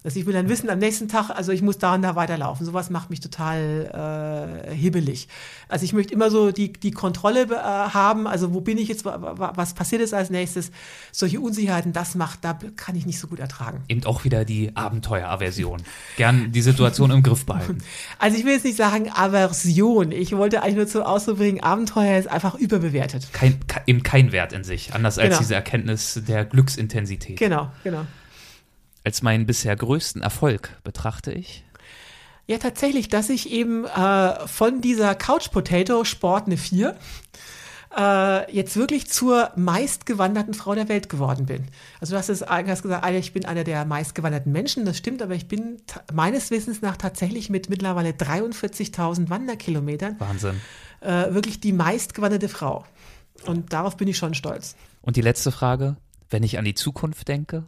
Also ich will dann wissen, am nächsten Tag, also ich muss da und da weiterlaufen. Sowas macht mich total äh, hibbelig. Also ich möchte immer so die, die Kontrolle äh, haben, also wo bin ich jetzt, was passiert ist als nächstes. Solche Unsicherheiten, das macht, da kann ich nicht so gut ertragen. Eben auch wieder die Abenteueraversion. Gern die Situation im Griff behalten. Also ich will jetzt nicht sagen Aversion. Ich wollte eigentlich nur zum Ausdruck bringen, Abenteuer ist einfach überbewertet. Kein, eben kein Wert in sich, anders als genau. diese Erkenntnis der Glücksintensität. Genau, genau als meinen bisher größten Erfolg betrachte ich? Ja, tatsächlich, dass ich eben äh, von dieser Couch Potato Sport eine 4 äh, jetzt wirklich zur meistgewanderten Frau der Welt geworden bin. Also du hast es hast gesagt, ich bin einer der meistgewanderten Menschen, das stimmt, aber ich bin meines Wissens nach tatsächlich mit mittlerweile 43.000 Wanderkilometern Wahnsinn. Äh, wirklich die meistgewanderte Frau. Und darauf bin ich schon stolz. Und die letzte Frage, wenn ich an die Zukunft denke?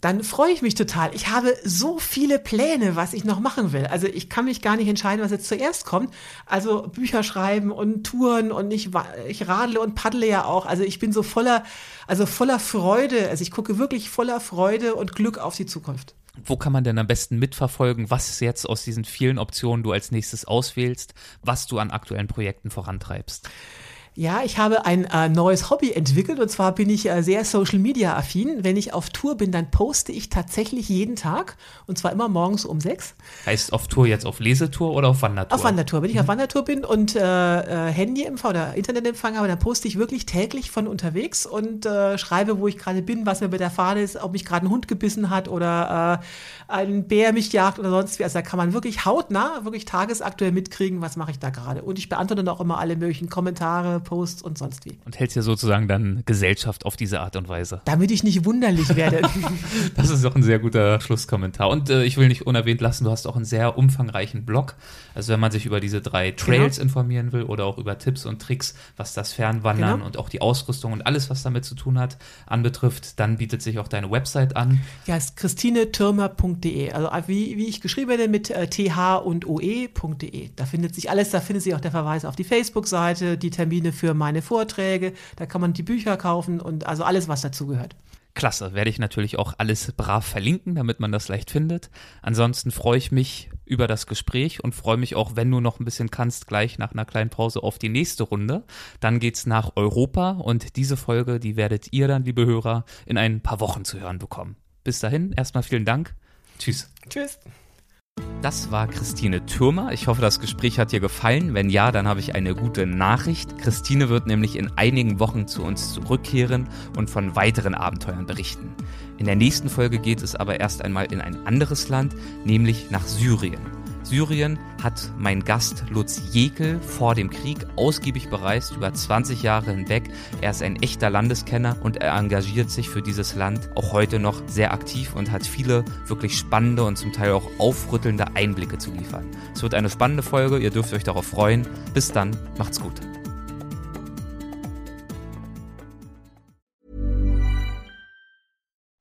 Dann freue ich mich total. Ich habe so viele Pläne, was ich noch machen will. Also ich kann mich gar nicht entscheiden, was jetzt zuerst kommt. Also Bücher schreiben und Touren und ich, ich radle und paddle ja auch. Also ich bin so voller, also voller Freude. Also ich gucke wirklich voller Freude und Glück auf die Zukunft. Wo kann man denn am besten mitverfolgen, was jetzt aus diesen vielen Optionen du als nächstes auswählst, was du an aktuellen Projekten vorantreibst? Ja, ich habe ein äh, neues Hobby entwickelt und zwar bin ich äh, sehr Social Media affin. Wenn ich auf Tour bin, dann poste ich tatsächlich jeden Tag und zwar immer morgens um sechs. Heißt auf Tour jetzt auf Lesetour oder auf Wandertour? Auf Wandertour. Wenn ich mhm. auf Wandertour bin und äh, äh, Handyempfang oder Internetempfang habe, dann poste ich wirklich täglich von unterwegs und äh, schreibe, wo ich gerade bin, was mir bei der Fahne ist, ob mich gerade ein Hund gebissen hat oder äh, ein Bär mich jagt oder sonst wie. Also da kann man wirklich hautnah, wirklich tagesaktuell mitkriegen, was mache ich da gerade. Und ich beantworte dann auch immer alle möglichen Kommentare, Posts und sonst wie. Und hältst ja sozusagen dann Gesellschaft auf diese Art und Weise. Damit ich nicht wunderlich werde. das ist auch ein sehr guter Schlusskommentar. Und äh, ich will nicht unerwähnt lassen, du hast auch einen sehr umfangreichen Blog. Also wenn man sich über diese drei Trails genau. informieren will oder auch über Tipps und Tricks, was das Fernwandern genau. und auch die Ausrüstung und alles, was damit zu tun hat, anbetrifft, dann bietet sich auch deine Website an. Ja, ist christinetürmer.de. Also äh, wie, wie ich geschrieben werde mit äh, th und oe.de. Da findet sich alles, da findet sich auch der Verweis auf die Facebook-Seite, die Termine für meine Vorträge, da kann man die Bücher kaufen und also alles, was dazugehört. Klasse, werde ich natürlich auch alles brav verlinken, damit man das leicht findet. Ansonsten freue ich mich über das Gespräch und freue mich auch, wenn du noch ein bisschen kannst, gleich nach einer kleinen Pause auf die nächste Runde. Dann geht's nach Europa und diese Folge, die werdet ihr dann, liebe Hörer, in ein paar Wochen zu hören bekommen. Bis dahin, erstmal vielen Dank. Tschüss. Tschüss. Das war Christine Türmer. Ich hoffe, das Gespräch hat dir gefallen. Wenn ja, dann habe ich eine gute Nachricht. Christine wird nämlich in einigen Wochen zu uns zurückkehren und von weiteren Abenteuern berichten. In der nächsten Folge geht es aber erst einmal in ein anderes Land, nämlich nach Syrien. Syrien hat mein Gast Lutz Jekel vor dem Krieg ausgiebig bereist, über 20 Jahre hinweg. Er ist ein echter Landeskenner und er engagiert sich für dieses Land auch heute noch sehr aktiv und hat viele wirklich spannende und zum Teil auch aufrüttelnde Einblicke zu liefern. Es wird eine spannende Folge, ihr dürft euch darauf freuen. Bis dann, macht's gut.